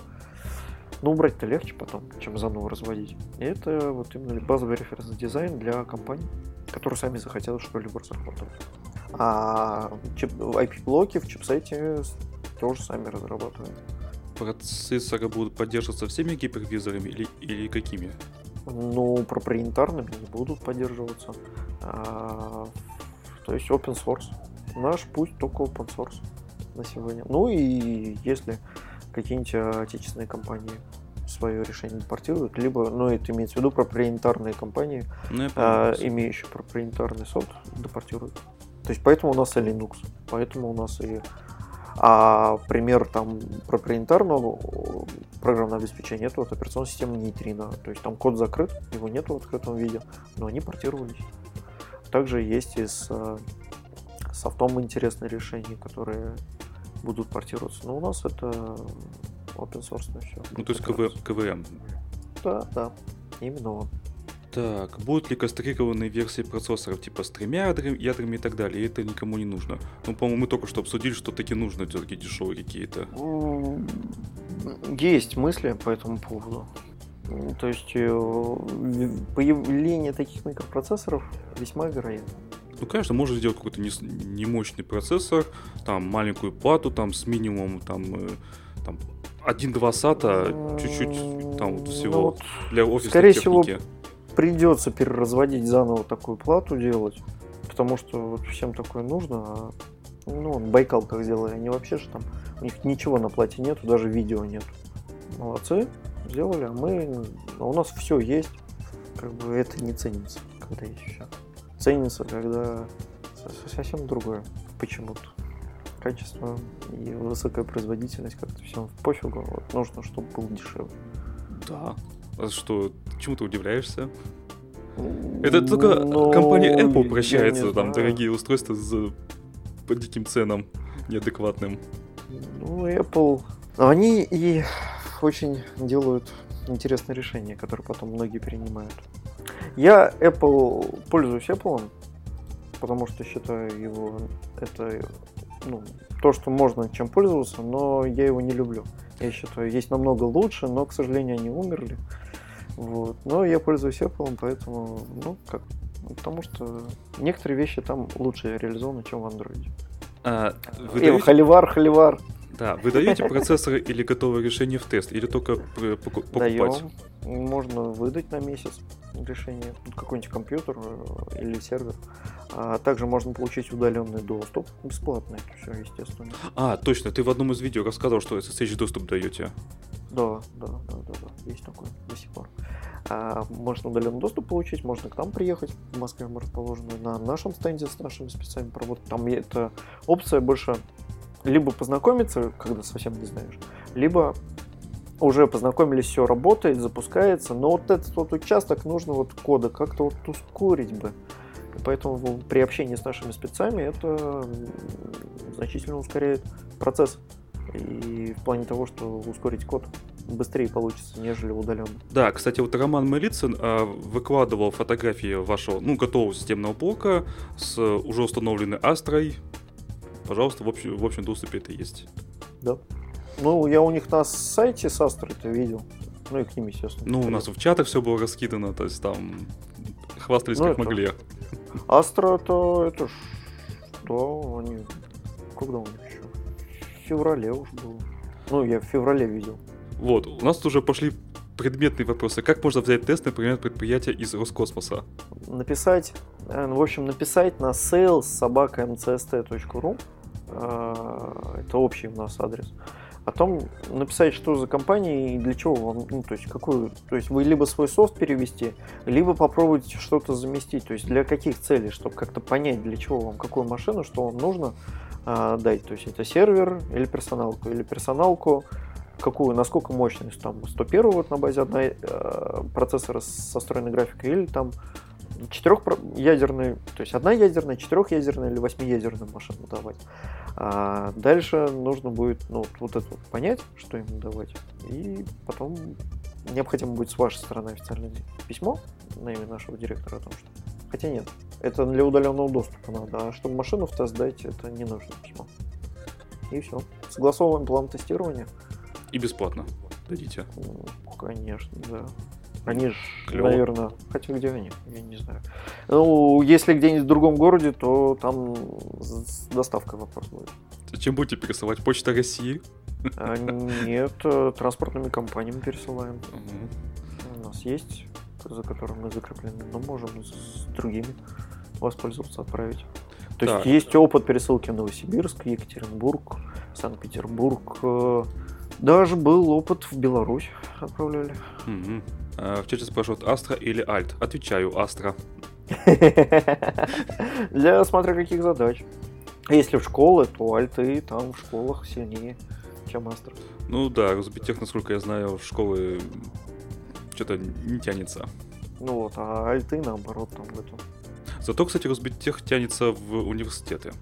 ну, убрать-то легче потом, чем заново разводить. И это вот именно базовый референс дизайн для компаний, которые сами захотят что-либо разработать. А IP-блоки в чипсете тоже сами разрабатывают процессоры будут поддерживаться всеми гипервизорами или, или какими? Ну, проприетарными не будут поддерживаться. А, то есть open source. Наш путь только open source на сегодня. Ну и если какие-нибудь отечественные компании свое решение портируют, либо, ну, это имеется в виду проприетарные компании, Ну, а, имеющие проприетарный софт, депортируют. То есть поэтому у нас и Linux, поэтому у нас и а пример там проприетарного э, программного обеспечения это вот операционная система Нейтрино. То есть там код закрыт, его нету в открытом виде, но они портировались. Также есть и с э, софтом интересные решения, которые будут портироваться. Но у нас это open source все. Ну, то есть КВ, КВМ. Да, да. Именно он. Так, будут ли кастрированные версии процессоров типа с тремя ядра- ядрами и так далее? Это никому не нужно. Ну, по-моему, мы только что обсудили, что таки нужно все-таки дешевые какие-то. Есть мысли по этому поводу. То есть э, появление таких микропроцессоров весьма вероятно. Ну, конечно, можно сделать какой-то не, с- не мощный процессор, там маленькую плату, там с минимумом там, э, там 1-2 сата, чуть-чуть там вот Ну, всего вот для офисной скорее всего, техники. Придется переразводить заново такую плату делать, потому что вот всем такое нужно. а, ну, Байкал как сделали, они вообще же там, у них ничего на плате нету, даже видео нет. Молодцы, сделали, а мы, а у нас все есть, как бы это не ценится, когда есть все. Ценится, когда со- совсем другое почему-то. Качество и высокая производительность, как-то все пофигу, вот нужно, чтобы был дешевле. Да. А что, чему ты удивляешься? Это только Ну, компания Apple прощается, там дорогие устройства за по диким ценам неадекватным. Ну, Apple... Они и очень делают интересные решения, которые потом многие перенимают. Я Apple пользуюсь Apple, потому что считаю его это ну, то, что можно чем пользоваться, но я его не люблю. Я считаю, есть намного лучше, но, к сожалению, они умерли. Вот. Но я пользуюсь Apple, поэтому, ну, как, потому что некоторые вещи там лучше реализованы, чем в Android. А, вы Э, даете- холивар, холивар. Да, вы даете процессоры или готовые решения в тест, или только поку- покупать? Даем. Можно выдать на месяц решение, ну, какой-нибудь компьютер э, или сервер. А также можно получить удаленный доступ бесплатно, это все, естественно. А, точно, ты в одном из видео рассказывал, что SSH доступ даете. Да, да, да, да, да, есть такое до сих пор. А, можно удаленный доступ получить, можно к нам приехать, в Москве мы расположены, на нашем стенде с нашими спецами поработать. Там эта опция больше либо познакомиться, когда совсем не знаешь, либо уже познакомились, все работает, запускается, но вот этот вот участок нужно вот кода как-то вот ускорить бы. И поэтому при общении с нашими спецами это значительно ускоряет процесс. И в плане того, что ускорить код быстрее получится, нежели удаленно. Да, кстати, вот Роман Мелицын а, выкладывал фотографии вашего, ну, готового системного блока с уже установленной Астрой. Пожалуйста, в, общем- в общем доступе это есть. Да. Ну, я у них на сайте с Астрой это видел. Ну и к ним, естественно. Ну, у нас в чатах все было раскидано, то есть там хвастались Ну, как это- могли. Астра то это ж... Да, они... Когда у них еще? Феврале уж было. Ну, я в феврале видел. Вот, у нас уже пошли предметные вопросы. Как можно взять тест, например, предприятия из Роскосмоса? Написать, э, в общем, написать на sales собака mcst.ru э, это общий у нас адрес. Потом написать, что за компания и для чего вам, ну, то есть какую, то есть вы либо свой софт перевести, либо попробовать что-то заместить, то есть для каких целей, чтобы как-то понять, для чего вам, какую машину, что вам нужно дать, то есть это сервер или персоналку, или персоналку, какую, насколько мощность, там 101 вот на базе одной э, процессора со встроенной графикой, или там четырехъядерный, то есть одна ядерная, четырехъядерная или восьмиядерную машину давать. А дальше нужно будет ну, вот это вот понять, что им давать, и потом необходимо будет с вашей стороны официальное письмо на имя нашего директора о том, что... Хотя нет, это для удаленного доступа надо, а чтобы машину в тест дать, это не нужно письмо. И все. Согласовываем план тестирования. И бесплатно дадите. Ну, Конечно, да. Они же, наверное, хотя где они, я не знаю. Ну, если где-нибудь в другом городе, то там с доставкой вопрос будет. Чем будете пересылать? Почта России? А нет, э, транспортными компаниями пересылаем. Мгм. У нас есть за которым мы закреплены, но можем с другими воспользоваться, отправить. То Так. есть есть опыт пересылки в Новосибирск, Екатеринбург, Санкт-Петербург. э, Даже был опыт в Беларусь отправляли. Мгм. А, В чате спрашивают, Астра или Альт? Отвечаю, Астра. Для смотря каких задач. Если в школы, то альты там в школах сильнее, чем астра. Ну да, Росбитех, насколько я знаю, в школы что-то не тянется. Ну вот, а альты наоборот там в этом. Зато, кстати, Росбитех тянется в университеты.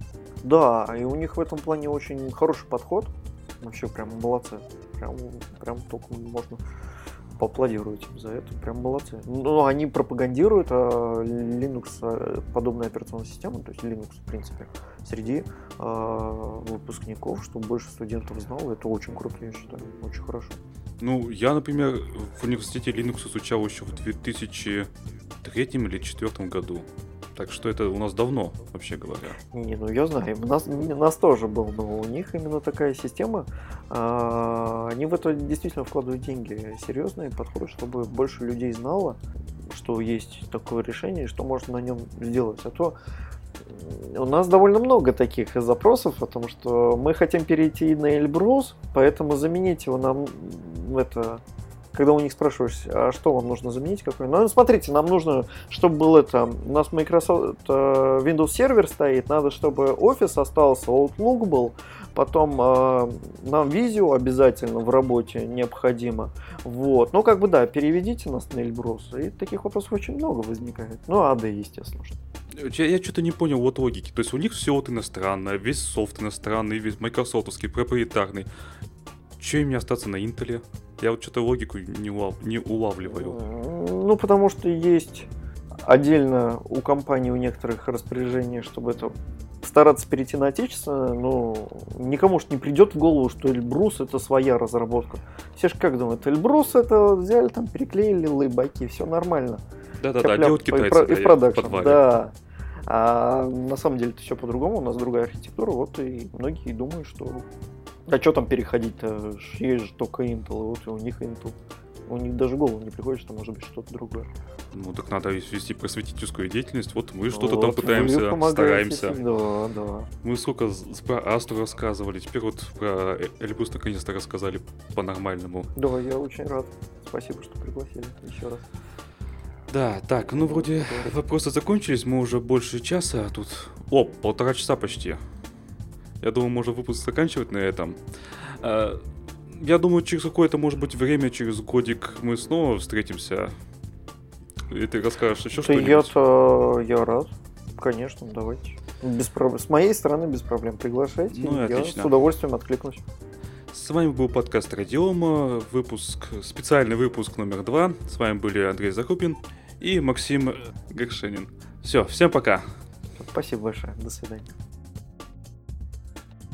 Да, и у них в этом плане очень хороший подход. Вообще прям молодцы. Прям, прям только можно поаплодировать им за это. Прям молодцы. Ну, они пропагандируют а, Linux а, подобную операционную систему, то есть Linux, в принципе, среди а, выпускников, чтобы больше студентов знало. Это очень круто, я считаю. Очень хорошо. Ну, я, например, в университете Linux изучал еще в 2003 или 2004 году. Так что это у нас давно, вообще говоря. Не, ну я знаю, у нас, у нас тоже был, но у них именно такая система. а, они в это действительно вкладывают деньги, серьезные подходы, чтобы больше людей знало, что есть такое решение, что можно на нем сделать. А то у нас довольно много таких запросов, потому что мы хотим перейти на Эльбрус, поэтому заменить его нам это когда у них спрашиваешь, а что вам нужно заменить, какой? Ну, смотрите, нам нужно, чтобы был это, у нас Microsoft э, Windows сервер стоит, надо, чтобы Office остался, Outlook был, потом э, нам Visio обязательно в работе необходимо. Вот. Ну, как бы да, переведите нас на Эльбрус. И таких вопросов очень много возникает. Ну, АД, естественно. что- Я, я что-то не понял вот логики. То есть у них все вот иностранное, весь софт иностранный, весь майкрософтовский, проприетарный. Че им не остаться на Интеле? Я вот что-то логику не, улав- не улавливаю. Ну, потому что есть отдельно у компании у некоторых распоряжения, чтобы это стараться перейти на отечественное, но никому ж не придет в голову, что Эльбрус это своя разработка. Все же как думают, Эльбрус это взяли, там переклеили лейбаки, все нормально. Да-да-да, делают и китайцы про- да, и продакшн, да. А на самом деле это все по-другому, у нас другая архитектура, вот и многие думают, что а что там переходить-то, есть же только Intel, и вот у них Intel. У них даже голову не приходит, что может быть что-то другое. Ну так надо вести просветительскую деятельность. Вот мы что-то там Вот вы пытаемся, стараемся. Да, да. Мы сколько про Астру рассказывали, теперь вот про Э- Эльбрус наконец-то рассказали по-нормальному. Да, я очень рад. Спасибо, что пригласили еще раз. Да, так, ну вроде вопросы закончились, мы уже больше часа, а тут... О, полтора часа почти. Я думаю, можно выпуск заканчивать на этом. А, Я думаю, через какое-то, может быть, время, через годик мы снова встретимся. И ты расскажешь еще что-нибудь. я-то я рад. Конечно, давайте. Без проб- С моей стороны без проблем приглашайте. Ну я отлично. с удовольствием откликнусь. С вами был подкаст Радиома, выпуск, специальный выпуск номер два. С вами были Андрей Закупин и Максим Горшенин. Все, всем пока. Спасибо большое. До свидания.